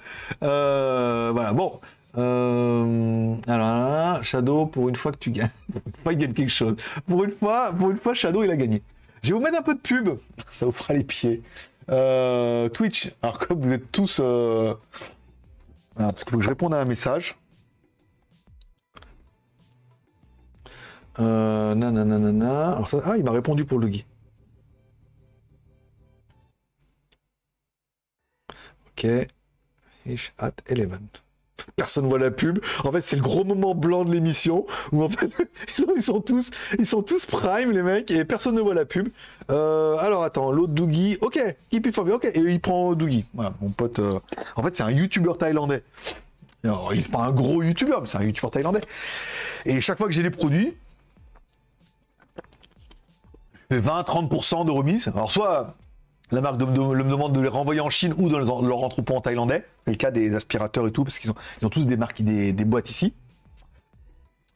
Euh, voilà, bon. Euh, alors Shadow, pour une fois que tu gagnes, pas gagne quelque chose. Pour une fois, pour une fois, Shadow il a gagné. Je vais vous mettre un peu de pub, ça vous fera les pieds. Euh, Twitch, alors comme vous êtes tous, parce qu'il faut que je réponde à un message. Euh, nanana. Alors ça... Ah, il m'a répondu pour le guide. Ok. Fish at 11. Personne voit la pub. En fait, c'est le gros moment blanc de l'émission où en fait ils sont, tous, ils sont tous prime les mecs et personne ne voit la pub. Euh, alors attends, l'autre Doogie, ok, keep it ok, et il prend Doogie. Voilà, mon pote. Euh, en fait, c'est un YouTuber thaïlandais. Il n'est pas un gros YouTuber, mais c'est un YouTuber thaïlandais. Et chaque fois que j'ai les produits, 20-30% de remise. Alors soit la marque me demande de les renvoyer en Chine ou dans leur entrepôt en thaïlandais. C'est le cas des aspirateurs et tout, parce qu'ils ont, ont tous des marques, des, des boîtes ici.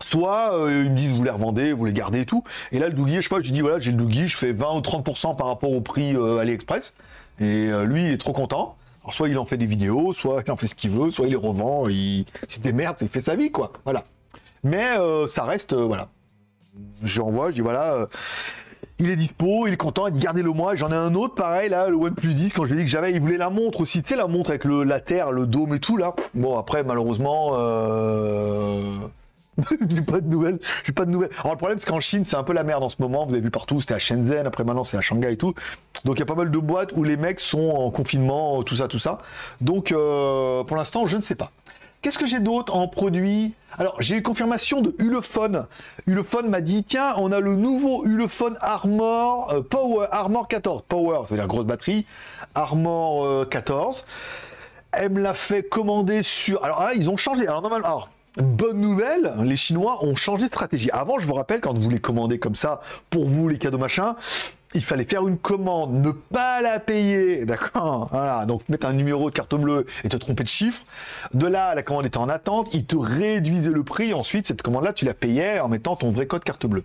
Soit euh, ils me disent vous les revendez, vous les gardez et tout. Et là le Dougie, je sais pas, je dis voilà j'ai le Dougie, je fais 20 ou 30% par rapport au prix euh, AliExpress. Et euh, lui il est trop content. Alors soit il en fait des vidéos, soit il en fait ce qu'il veut, soit il les revend, il... c'est des merdes, il fait sa vie quoi. Voilà. Mais ça reste voilà. Je renvoie, je dis voilà il est dispo, il est content, il dit gardez-le moi. J'en ai un autre pareil là, le OnePlus 10, quand je lui ai dit que j'avais, il voulait la montre aussi, tu sais, la montre avec le, la terre, le dôme et tout là. Bon, après, malheureusement, euh... j'ai pas de nouvelles. J'ai pas de nouvelles. Alors le problème c'est qu'en Chine c'est un peu la merde en ce moment. Vous avez vu partout, c'était à Shenzhen, après maintenant c'est à Shanghai et tout. Donc il y a pas mal de boîtes où les mecs sont en confinement, tout ça, tout ça. Donc euh, pour l'instant je ne sais pas. Qu'est-ce que j'ai d'autre en produit? Alors, j'ai eu confirmation de Ulefone. Ulefone m'a dit tiens, on a le nouveau Ulefone Armor euh, Power, Armor 14. Power, c'est-à-dire grosse batterie. Armor 14. Euh, Elle me l'a fait commander sur. Alors là, ils ont changé. Alors, normalement. Alors, Bonne nouvelle, les Chinois ont changé de stratégie. Avant, je vous rappelle, quand vous les commandez comme ça, pour vous, les cadeaux machin, il fallait faire une commande, ne pas la payer, d'accord Voilà, donc mettre un numéro de carte bleue et te tromper de chiffre. De là, la commande était en attente, ils te réduisaient le prix, ensuite, cette commande-là, tu la payais en mettant ton vrai code carte bleue.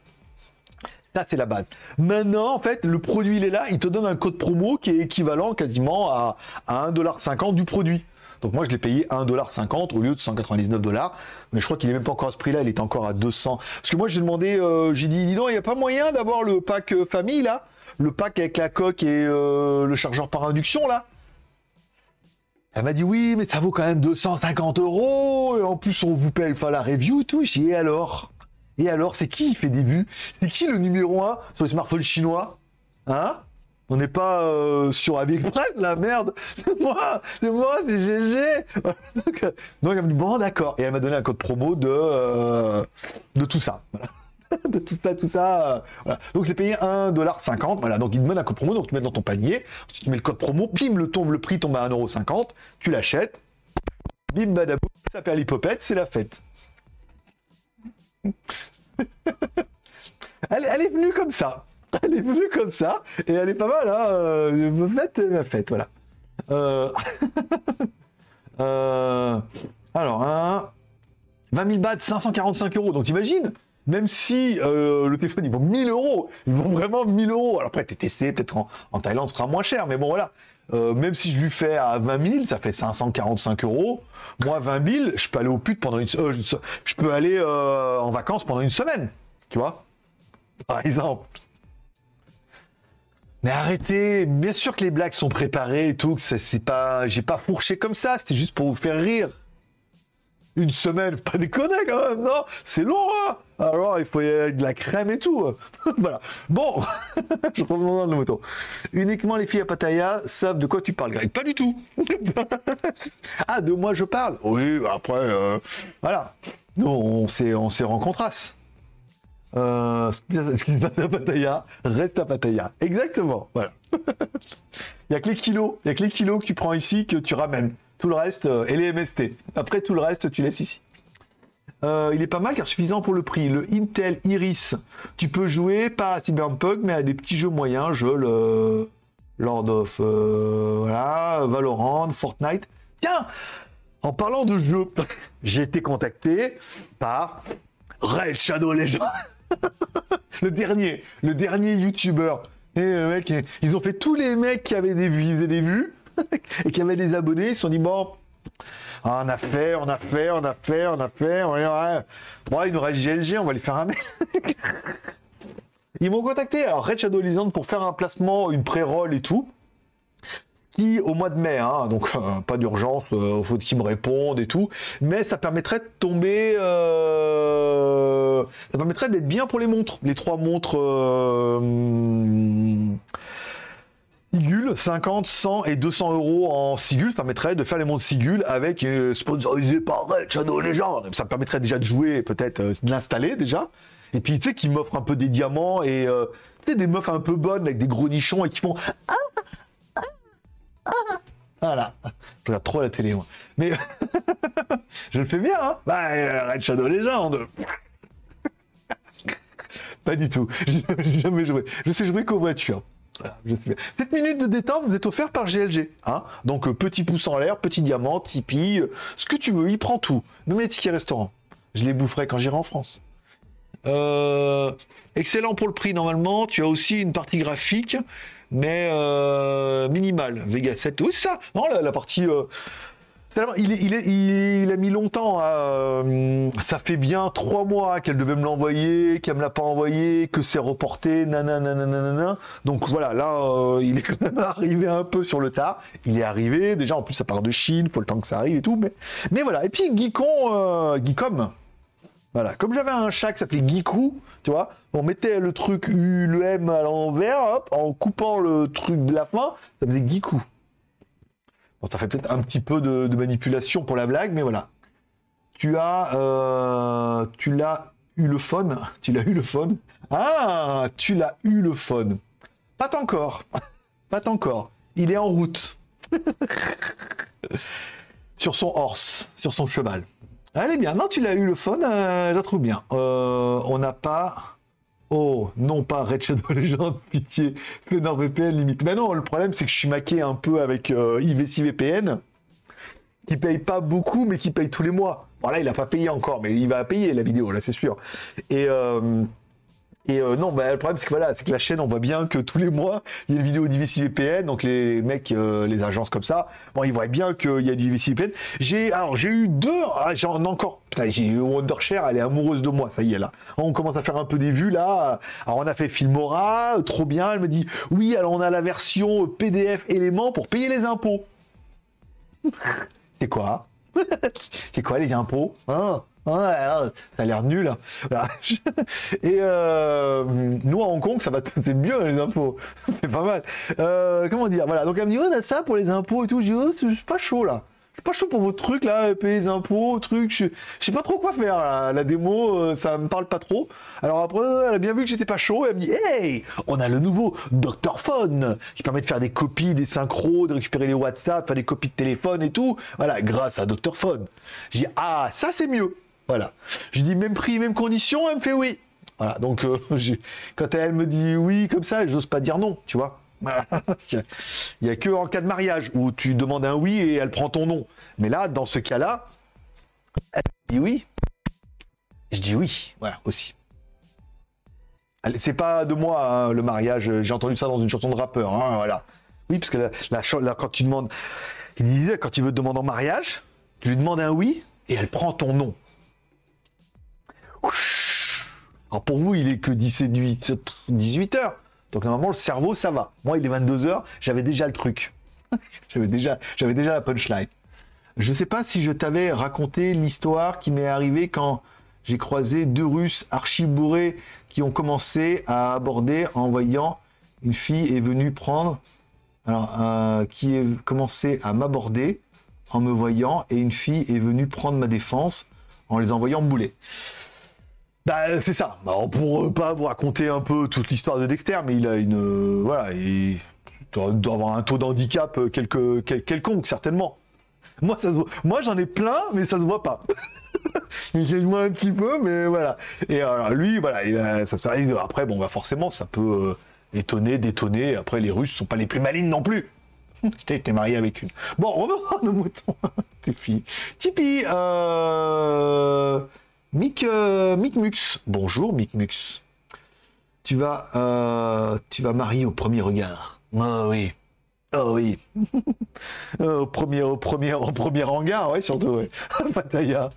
Ça, c'est la base. Maintenant, en fait, le produit, il est là, il te donne un code promo qui est équivalent quasiment à, à 1,50$ du produit. Donc moi, je l'ai payé 1,50$ au lieu de 199$. Mais je crois qu'il est même pas encore à ce prix-là, il est encore à 200. Parce que moi, j'ai demandé, euh, j'ai dit, dis donc, il n'y a pas moyen d'avoir le pack euh, famille, là? Le pack avec la coque et euh, le chargeur par induction, là elle m'a dit oui, mais ça vaut quand même 250 euros. Et en plus, on vous paye la review et tout. Et alors? Et alors, c'est qui qui fait vues? C'est qui le numéro 1 sur les smartphones chinois? Hein? On n'est pas euh, sur AliExpress, la merde. C'est moi, c'est moi, c'est GG. donc, elle m'a dit bon, d'accord. Et elle m'a donné un code promo de euh, de tout ça. de tout ça, tout ça. Voilà. Donc j'ai payé 1,50$. Voilà, donc il donne un code promo, donc tu mets dans ton panier, tu mets le code promo, pim, le, tombe, le prix tombe à 1,50$, tu l'achètes, bim badabou, ça perd l'hypopète, c'est la fête. elle, elle est venue comme ça. elle est venue comme ça, et elle est pas mal, hein. Euh, me fête, ma fête, voilà. Euh... euh... Alors, hein... 20 000 bahts, 545 euros. Donc, t'imagines? Même si euh, le téléphone, il vaut 1000 euros, il vaut vraiment 1000 euros. Alors après, t'es testé, peut-être en, Thaïlande, ce sera moins cher, mais bon, voilà. Euh, même si je lui fais à 20 000, ça fait 545 euros. Moi, 20 000, je peux aller au pute pendant une, euh, je, peux aller en vacances pendant une semaine, tu vois, par exemple. Mais arrêtez, bien sûr que les blagues sont préparées et tout, que c'est pas, j'ai pas fourché comme ça, c'était juste pour vous faire rire. Une semaine, pas déconner quand même, non? C'est long, hein? Alors, il faut y avoir de la crème et tout. voilà. Bon, je reviens dans le moto. Uniquement les filles à Pattaya savent de quoi tu parles, Greg. Pas du tout. ah, de moi je parle? Oui, après, euh, voilà. Nous, on s'est, on s'est rencontrasse. Euh, ce qui se passe à Pattaya reste à Pattaya. Exactement. Voilà. Il n'y a que les kilos. Il y a que les kilos que tu prends ici que tu ramènes. Tout le reste, euh, et les MST. Après, tout le reste, tu laisses ici. Euh, il est pas mal car suffisant pour le prix. Le Intel Iris, tu peux jouer pas à Cyberpunk, mais à des petits jeux moyens, jeux le Lord of euh, Valorant, Fortnite. Tiens, en parlant de jeux, j'ai été contacté par Red Shadow Legends. le dernier, le dernier YouTuber. Et le mec, ils ont fait tous les mecs qui avaient des vues, des vues. Et qui avait des abonnés, ils se sont dit bon, ah, on a fait, on a fait, on a fait, on a fait, on a... Bon, il nous reste GLG, on va lui faire un mec. Ils m'ont contacté, alors Red Shadow Legends, pour faire un placement, une pré-roll et tout. Qui, au mois de mai, hein, donc euh, pas d'urgence, euh, faut qu'ils me répondent et tout. Mais ça permettrait de tomber. Euh, ça permettrait d'être bien pour les montres. Les trois montres. Sigul, 50, 100 et 200 euros en Sigul, ça permettrait de faire les montres Sigul avec euh, sponsorisé par Red Shadow Legends. Ça permettrait déjà de jouer, peut-être euh, de l'installer déjà. Et puis tu sais, qui m'offre un peu des diamants et euh, des meufs un peu bonnes avec des gros nichons et qui font. Ah, ah, ah. Voilà. Je regarde trop la télé, moi. Mais je le fais bien, hein Bah, Red Shadow Legends. Pas du tout. J'ai jamais joué. Je sais jouer qu'aux voitures. Cette minute de détente vous êtes offert par GLG. Hein Donc euh, petit pouce en l'air, petit diamant, Tipeee, euh, ce que tu veux, il prend tout. Même les restaurant. Je les boufferai quand j'irai en France. Euh, excellent pour le prix normalement. Tu as aussi une partie graphique, mais minimale. Vega 7. Oui, ça. Non, la partie il, a mis longtemps. Euh, ça fait bien trois mois qu'elle devait me l'envoyer, qu'elle me l'a pas envoyé, que c'est reporté, nanana, Donc voilà, là, euh, il est quand même arrivé un peu sur le tas. Il est arrivé. Déjà, en plus, ça part de Chine, faut le temps que ça arrive et tout. Mais, voilà. Et puis Geekon, euh. Voilà, comme j'avais un chat qui s'appelait Geekou, tu vois, on mettait le truc U, M à l'envers, en coupant le truc de la fin, ça faisait Geekou. Ça fait peut-être un petit peu de, manipulation pour la blague, mais voilà. Tu as, euh, tu l'as eu le phone, tu l'as eu le phone. Ah, tu l'as eu le phone. Pas encore, pas encore. Il est en route. sur son horse, sur son cheval. Est bien. Non, tu l'as eu le phone, euh, je la trouve bien. Euh, on n'a pas Oh, non pas Red Shadow Legends, pitié, NordVPN limite. Mais non, le problème c'est que je suis maqué un peu avec euh, IVC VPN, qui paye pas beaucoup, mais qui paye tous les mois. Voilà, il a pas payé encore, mais il va payer la vidéo, là c'est sûr. Et, euh, et euh, non, bah, le problème, c'est que voilà, c'est que la chaîne, on voit bien que tous les mois, il y a une vidéo d'IVC VPN. Donc les mecs, euh, les agences comme ça, bon, ils voient bien qu'il y a du IVC VPN. J'ai, alors, j'ai eu deux, ah, j'en encore, j'ai eu Wondershare, elle est amoureuse de moi, ça y est là. On commence à faire un peu des vues là. Alors on a fait Filmora, trop bien. Elle me dit, oui, alors on a la version PDF élément pour payer les impôts. c'est quoi? C'est quoi les impôts? Hein? Ouais, ça a l'air nul. Et euh, nous à Hong Kong, ça va c'est mieux les impôts. c'est pas mal. Euh, comment dire? Voilà. Donc elle me dit on a ça pour les impôts et tout. Je dis oh, c'est pas chaud là. Je suis pas chaud pour vos trucs là, payer les impôts, trucs. Je, sais pas trop quoi faire. La démo, euh, ça me parle pas trop. Alors après, elle a bien vu que j'étais pas chaud. elle me dit hey, on a le nouveau Doctor Phone qui permet de faire des copies, des synchros, de récupérer les WhatsApp, faire des copies de téléphone et tout. Voilà, grâce à Doctor Phone. J'ai dit ah ça c'est mieux. Voilà. Je dis même prix, même condition, elle me fait oui. Voilà. Donc, euh, quand elle me dit oui comme ça, j'ose pas dire non, tu vois. Il n'y a que en cas de mariage où tu demandes un oui et elle prend ton nom. Mais là, dans ce cas-là, elle dit oui. Je dis oui, voilà, aussi. C'est pas de moi hein, le mariage, j'ai entendu ça dans une chanson de rappeur, hein, voilà. Oui, parce que la, quand tu demandes, quand tu veux te demander en mariage, tu lui demandes un oui et elle prend ton nom. Alors pour vous, il est que 17, 18 heures. Donc normalement, le cerveau, ça va. Moi, il est 22 heures, j'avais déjà le truc. j'avais déjà, déjà la punchline. Je sais pas si je t'avais raconté l'histoire qui m'est arrivée quand j'ai croisé deux Russes archi bourrés qui ont commencé à aborder en voyant une fille est venue prendre, alors euh, qui est commencé à m'aborder en me voyant et une fille est venue prendre ma défense en les envoyant bouler. Bah c'est ça. Alors, pour pas vous raconter un peu toute l'histoire de Dexter, mais il a une euh, voilà, il doit, avoir un taux d'handicap euh, quelque, quel- quelconque certainement. Moi ça moi j'en ai plein, mais ça se voit pas. il moi un petit peu, mais voilà. Et alors lui, voilà, il a- ça se fait. Après, bon, bah forcément, ça peut euh, étonner, détonner. Après, les Russes sont pas les plus malines non plus. J'étais marié avec une. Bon, revenons à nos moutons. Tes filles. Tipeee, euh... Mick, euh, Mick Mux. Bonjour, Mick Mux. Tu vas, euh, tu vas marier au premier regard. Oh oui. Oh oui. Euh, au premier, au premier, au premier hangar, ouais, surtout, ouais. Pattaya.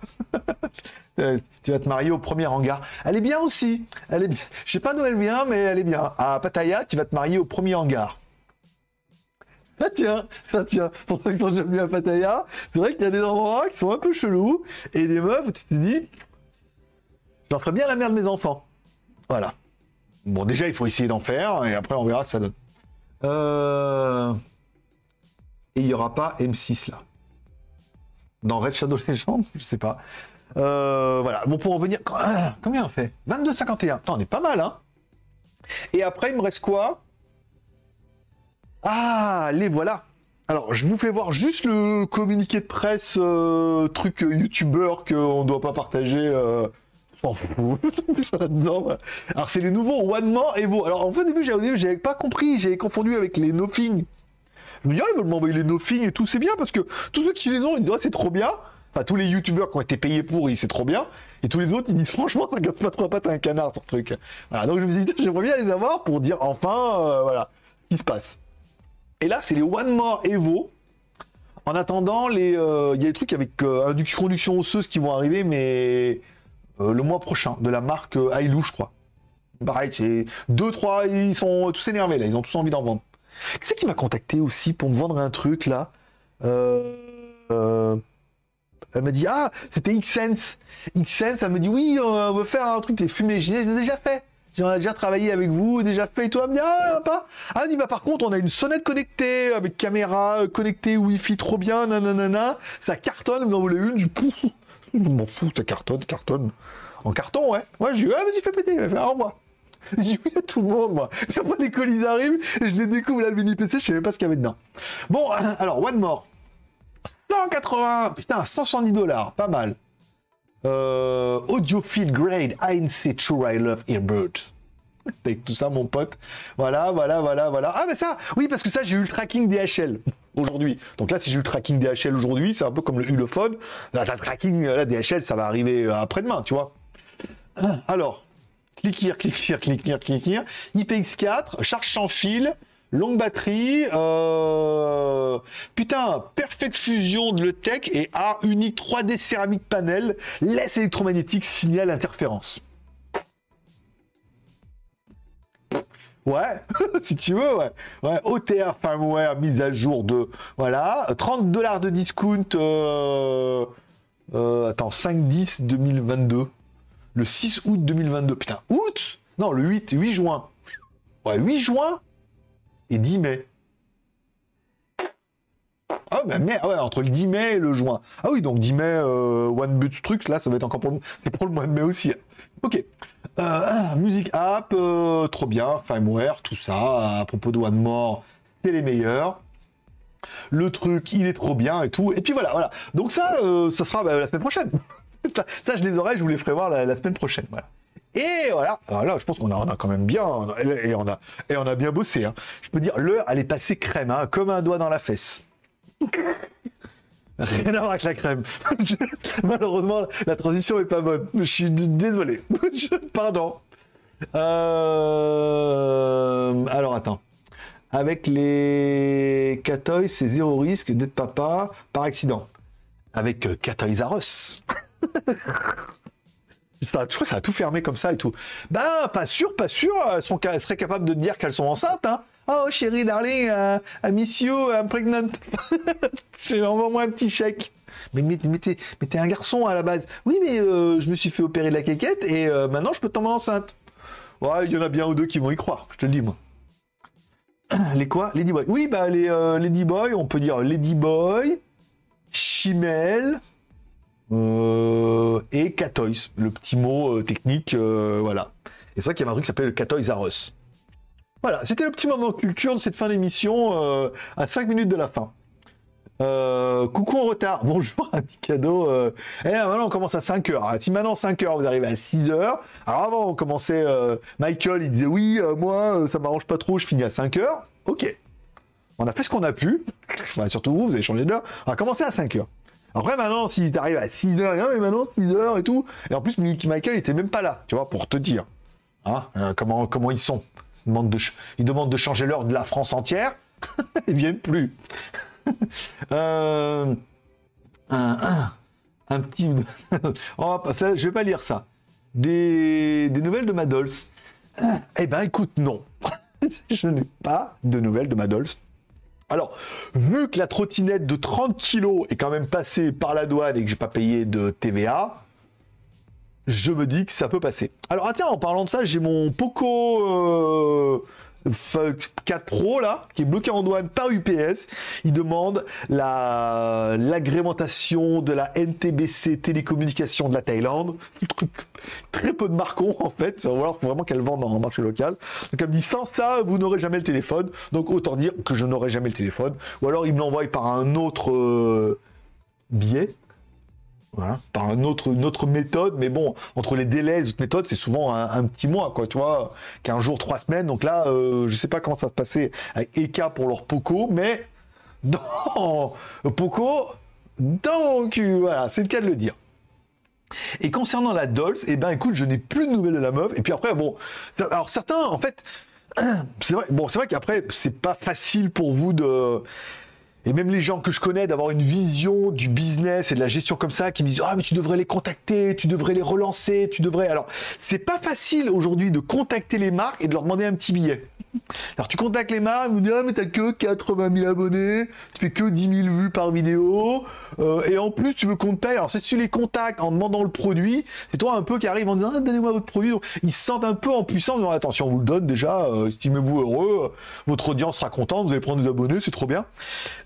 Euh, tu vas te marier au premier hangar. Elle est bien aussi. Elle est bien. Je sais pas d'où elle vient, mais elle est bien. À Pattaya, tu vas te marier au premier hangar. Ça tient, ça tient. Pour ceux qui sont déjà venus à Pattaya, c'est vrai qu'il y a des endroits qui sont un peu chelous et des meufs où tu te dis, j'en ferais bien la mère de mes enfants. Voilà. Bon, déjà, il faut essayer d'en faire et après, on verra ça donne. Euh... Et il n'y aura pas M6 là. Dans Red Shadow Legends, je sais pas. Euh, voilà. Bon, pour revenir. Ah, Combien on fait? 22,51. Attends, on est pas mal, hein Et après, il me reste quoi? Ah, les voilà. Alors, je vous fais voir juste le communiqué de presse, euh, truc youtubeur qu'on ne doit pas partager. Ça. Alors, c'est les nouveaux One More Evo. Alors, en fait, au début, j'avais pas compris. J'avais confondu avec les Nothing. Je me dis, ah, ils veulent m'envoyer les Nothing et tout. C'est bien parce que tous ceux qui les ont, ils disent, ah, c'est trop bien. Enfin, tous les youtubeurs qui ont été payés pour, ils c'est trop bien. Et tous les autres, ils disent, franchement, regarde pas trois pattes à un canard, ton truc. Voilà. Donc, je me dis, j'aimerais bien les avoir pour dire, enfin, euh, voilà, ce qui se passe. Et là, c'est les One More Evo. En attendant, euh, il y a des trucs avec euh, induction, osseuse qui vont arriver, mais le mois prochain, de la marque euh, Ailou, je crois. Pareil, c'est deux, trois, ils sont tous énervés là, ils ont tous envie d'en vendre. Qui c'est qui m'a contacté aussi pour me vendre un truc là Euh, euh, Elle m'a dit ah c'était Xsense. Xsense, elle me dit oui on veut faire un truc des fumées. J'ai déjà fait. J'ai déjà travaillé avec vous, déjà fait et toi. Elle me dit ah pas. Ah dit bah par contre on a une sonnette connectée avec caméra euh, connectée Wi-Fi trop bien nanana. Ça cartonne. Vous en voulez une Je pouf. Je m'en fous ça cartonne cartonne. En carton ouais. Ouais j'ai dit ah vas-y fais péter. Fait, ah, revoir. J'ai vu à tout le monde, moi. Puis après, les colis arrivent, et je les découvre là, le mini PC, je sais pas ce qu'il y avait dedans. Bon, alors, One More. 180, putain, 170 dollars, pas mal. Euh, Audiophile Grade ANC True I Love Earbird. Avec tout ça, mon pote. Voilà, voilà, voilà, voilà. Ah, mais ça, oui, parce que ça, j'ai eu le tracking DHL aujourd'hui. Donc là, si j'ai eu le tracking DHL aujourd'hui, c'est un peu comme le Ulefone. Là, le tracking, là, DHL, ça va arriver euh, après-demain, tu vois. Alors, click here, click here, click here. IPX4, charge sans fil, longue batterie, euh... putain, perfect fusion de l'ETEC et A unique 3D céramique panel, laisse électromagnétique, signal interférence. Ouais, si tu veux, ouais. Ouais, OTR firmware, mise à jour de, voilà, 30 dollars de discount, euh, euh, attends, 5-10 2022. Le 6 août 2022. Putain, août? Non, le 8, 8 juin. Ouais, 8 juin et 10 mai. Ah, bah, mais, ouais, entre le 10 mai et le juin. Ah oui, donc 10 mai, euh, One But là, ça va être encore pour le, pour le mois de mai aussi. Ok. Euh, musique app, euh, trop bien, firmware, tout ça. À propos de One More, c'est les meilleurs. Le truc, il est trop bien et tout. Et puis voilà, voilà. Donc ça, euh, ça sera bah, la semaine prochaine. ça, je les aurai, je vous les ferai voir la, semaine prochaine. Voilà. Et voilà, alors là, je pense qu'on a, on a quand même bien, et on a, et on a bien bossé. Hein. Je peux dire, l'heure, elle est passée crème, hein, comme un doigt dans la fesse. Rien à voir avec la crème. Malheureusement, la transition est pas bonne. Je suis désolé. Pardon. Euh, Alors attends. Avec les Catoy, c'est zéro risque d'être papa par accident. Avec euh, Catoys R Us. Ça, je ça a tout fermé comme ça et tout. Ben, pas sûr, pas sûr. Elles, sont, elles seraient capables de dire qu'elles sont enceintes. Hein. Oh chérie, darling, uh, I miss you, I'm pregnant. Envoie-moi un petit chèque. Mais, mais, mais t'es un garçon à la base. Oui, mais euh, je me suis fait opérer de la quéquette et euh, maintenant je peux tomber enceinte. Ouais, il y en a bien ou deux qui vont y croire, je te le dis moi. Les quoi? Ladyboy. Oui, bah les euh, Ladyboy, on peut dire Ladyboy, Chimel euh, et Catoys, le petit mot euh, technique, voilà. Et c'est vrai qu'il y a un truc qui s'appelle le Catoys. Voilà, c'était le petit moment culture de cette fin d'émission à 5 minutes de la fin. Euh, coucou en retard, bonjour ami cadeau. Euh... Eh, maintenant on commence à 5 heures. Hein. Si maintenant 5 heures vous arrivez à 6 heures. Alors avant on commençait, euh, Michael il disait oui, euh, moi ça m'arrange pas trop, je finis à 5 heures. Ok. On a fait ce qu'on a pu. surtout vous, vous avez changé d'heure. On a commencé à 5 heures. Après maintenant si t'arrives à 6 heures, hein, mais maintenant 6 heures et tout. Et en plus Michael était même pas là, tu vois, pour te dire. Hein, comment, comment ils sont. Ils demandent de, ils demandent de changer l'heure de la France entière. ils viennent plus. Euh, un, petit. On je vais pas lire ça. Des, nouvelles de Madols. Eh ben, écoute, non. je n'ai pas de nouvelles de Madols. Alors, vu que la trottinette de 30 kg est quand même passée par la douane et que j'ai pas payé de TVA, je me dis que ça peut passer. Alors, ah tiens, en parlant de ça, j'ai mon Poco euh, 4 Pro là, qui est bloqué en douane par UPS. Il demande la l'agrémentation de la NTBC télécommunication de la Thaïlande. Très peu de marcons en fait. Ça va falloir vraiment qu'elle vende le marché local. Donc elle me dit sans ça, vous n'aurez jamais le téléphone. Donc autant dire que je n'aurai jamais le téléphone. Ou alors il me l'envoie par un autre euh, billet par une autre, une autre méthode, mais bon, entre les délais les autres méthodes, c'est souvent un, petit mois, quoi, tu vois, 15 jours, 3 semaines. Donc là, euh, je sais pas comment ça se passait avec Eka pour leur Poco, mais dans Poco, donc voilà, c'est le cas de le dire. Et concernant la Dolls, eh ben écoute, je n'ai plus de nouvelles de la meuf. Et puis après, bon, alors certains, en fait, c'est vrai, bon, c'est vrai qu'après, c'est pas facile pour vous de et même les gens que je connais, d'avoir une vision du business et de la gestion comme ça, qui me disent ah mais tu devrais les contacter, tu devrais les relancer, tu devrais. Alors c'est pas facile aujourd'hui de contacter les marques et de leur demander un petit billet. Alors tu contactes les marques, ils me disent ah mais t'as que 80 000 abonnés, tu fais que 10 000 vues par vidéo, euh, et en plus tu veux qu'on te paye. Alors si tu les contactes en demandant le produit, c'est toi un peu qui arrive en disant ah, donnez-moi votre produit. Ils se sentent un peu en puissance, disant attention on vous le donne déjà, euh, estimez-vous heureux, votre audience sera contente, vous allez prendre des abonnés, c'est trop bien.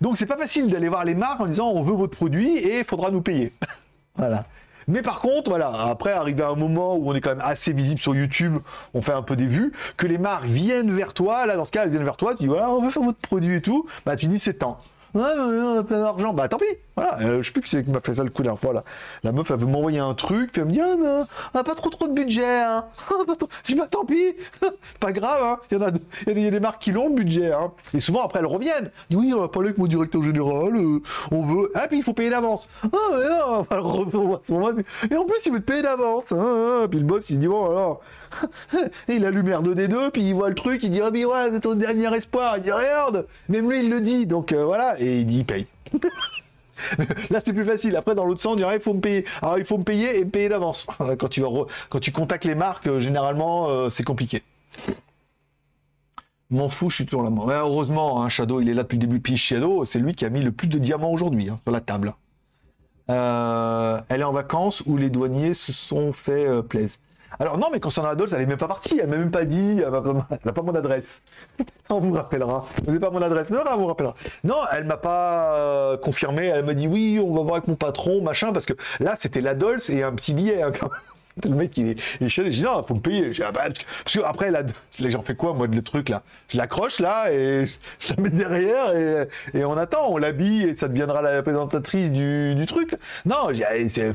Donc c'est pas facile d'aller voir les marques en disant on veut votre produit et il faudra nous payer. voilà. Mais par contre, voilà, après, arriver à un moment où on est quand même assez visible sur YouTube, on fait un peu des vues, que les marques viennent vers toi, là, dans ce cas, elles viennent vers toi, tu dis, voilà, on veut faire votre produit et tout, bah, tu dis, c'est temps. Ouais, on a plein d'argent. Bah tant pis. Voilà. Euh, je sais plus qui c'est qui m'a fait ça le coup dernière fois là. La meuf elle veut m'envoyer un truc, puis elle me dit ah mais on a pas trop trop de budget. Hein. je dis bah tant pis. pas grave. Hein. Il y en a, il y a des marques qui l'ont le budget. Hein. Et souvent après elles reviennent. Dit, oui on va parler avec mon directeur général. Euh, on veut. Ah puis il faut payer d'avance. Ah mais non. Et en plus il veut te payer d'avance. Hein, puis le boss il dit bon alors. il allume R2D2, puis il voit le truc, il dit, oh, mais ouais, c'est ton dernier espoir. Il dit, regarde, même lui, il le dit. Donc euh, voilà, et il dit, paye. Là, c'est plus facile. Après, dans l'autre sens, il faut me payer. Alors, il faut me payer et me payer d'avance. Quand tu, contactes les marques, euh, généralement, euh, c'est compliqué. M'en fous, je suis toujours là. Heureusement, hein, Shadow, il est là depuis le début. Puis Shadow, c'est lui qui a mis le plus de diamants aujourd'hui hein, sur la table. elle est en vacances où les douaniers se sont fait plaisir. Alors non, mais concernant Adolphe, elle est même pas partie, elle m'a même pas dit, elle n'a pas mon adresse. on vous rappellera. Vous n'avez pas mon adresse, mais on vous rappellera. Non, elle m'a pas euh, confirmé, elle m'a dit oui, on va voir avec mon patron, machin, parce que là, c'était l'Adolphe et un petit billet. Hein, le mec, il est, il est j'ai dit non, faut me payer. Parce que après, là, j'en fais quoi, moi, le truc, là? Je l'accroche, là, et je la mets derrière, et, on attend, on l'habille, et ça deviendra la présentatrice du, truc. Non, c'est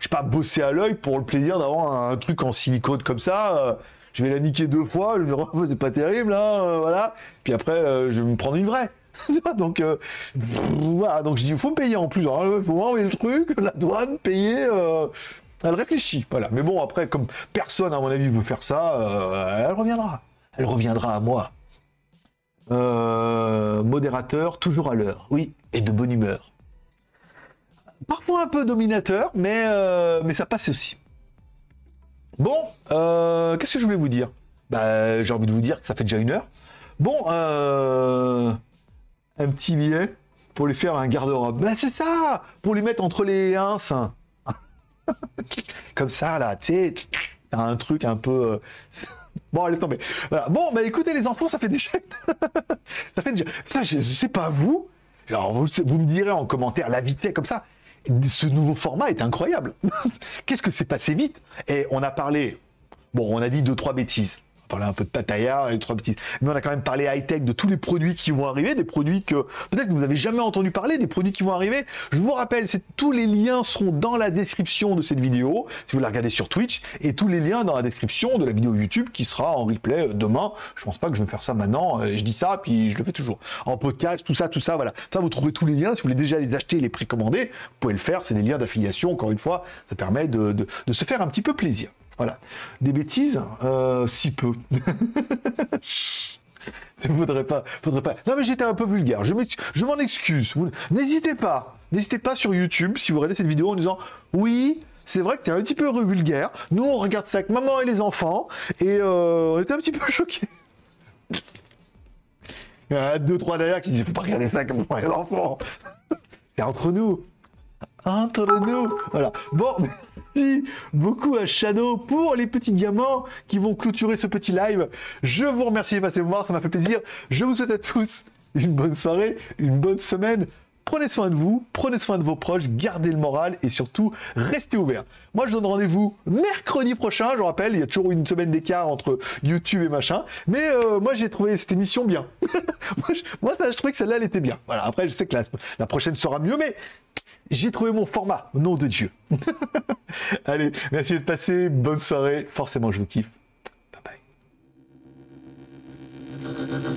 je pas bosser à l'œil pour le plaisir d'avoir un, truc en silicone comme ça. Euh, je vais la niquer deux fois, je me dis, c'est pas terrible, hein, euh, voilà. Puis après, euh, je vais me prendre une vraie. donc voilà, donc je dis, il faut me payer en plus. Il hein, faut envoyer le truc, la douane, payer. elle réfléchit, voilà. Mais bon, après, comme personne, à mon avis, veut faire ça, elle reviendra. Elle reviendra à moi. modérateur, toujours à l'heure. Oui, et de bonne humeur parfois un peu dominateur, mais, euh, mais ça passe aussi. Bon, euh, qu'est-ce que je voulais vous dire? Bah, J'ai envie de vous dire que ça fait déjà une heure. Bon, euh, un petit billet pour lui faire un garde-robe. Ben c'est ça Pour lui mettre entre les ins. Comme ça, là, tu sais, un truc un peu... Bon, allez tomber. Voilà. Bon, bah écoutez les enfants, ça fait déjà... ça fait déjà... Ça, je, je sais pas vous. Alors, vous, vous me direz en commentaire, la vite fait, comme ça. Ce nouveau format est incroyable. Qu'est-ce que c'est passé vite? Et on a parlé... Bon, on a dit deux, trois bêtises. Parlé un peu de Tataya et trois bêtises. Mais on a quand même parlé high-tech de tous les produits qui vont arriver, des produits que peut-être vous n'avez jamais entendu parler, des produits qui vont arriver. Je vous rappelle, tous les liens seront dans la description de cette vidéo, si vous la regardez sur Twitch, et tous les liens dans la description de la vidéo YouTube qui sera en replay euh, demain. Je pense pas que je vais faire ça maintenant. euh, Je dis ça, puis je le fais toujours. En podcast, tout ça, tout ça, voilà. Ça, vous trouvez tous les liens. Si vous voulez déjà les acheter, les précommander, vous pouvez le faire. C'est des liens d'affiliation. Encore une fois, ça permet de se faire un petit peu plaisir. Voilà. Des bêtises, euh, si peu. Il faudrait pas, faudrait pas. Non mais j'étais un peu vulgaire. Je m'en excuse. N'hésitez pas, n'hésitez pas sur YouTube si vous regardez cette vidéo en disant oui. C'est vrai que t'es un petit peu vulgaire. Nous, on regarde ça avec maman et les enfants, et euh, on était un petit peu choqués. Il y en a deux, trois derrière qui disent Faut pas regarder ça comme maman et les enfants. C'est entre nous. Nous. Voilà. Bon, merci beaucoup à Shadow pour les petits diamants qui vont clôturer ce petit live. Je vous remercie de passer voir, ça m'a fait plaisir. Je vous souhaite à tous une bonne soirée, une bonne semaine. Prenez soin de vous, prenez soin de vos proches, gardez le moral et surtout restez ouverts. Moi je donne rendez-vous mercredi prochain, je vous rappelle, il y a toujours une semaine d'écart entre YouTube et machin. Mais euh, moi j'ai trouvé cette émission bien. moi, je, trouvais que celle-là elle était bien. Voilà, après je sais que la prochaine sera mieux, mais j'ai trouvé mon format, nom de Dieu. Allez, merci de passer, bonne soirée, forcément je vous kiffe. Bye bye.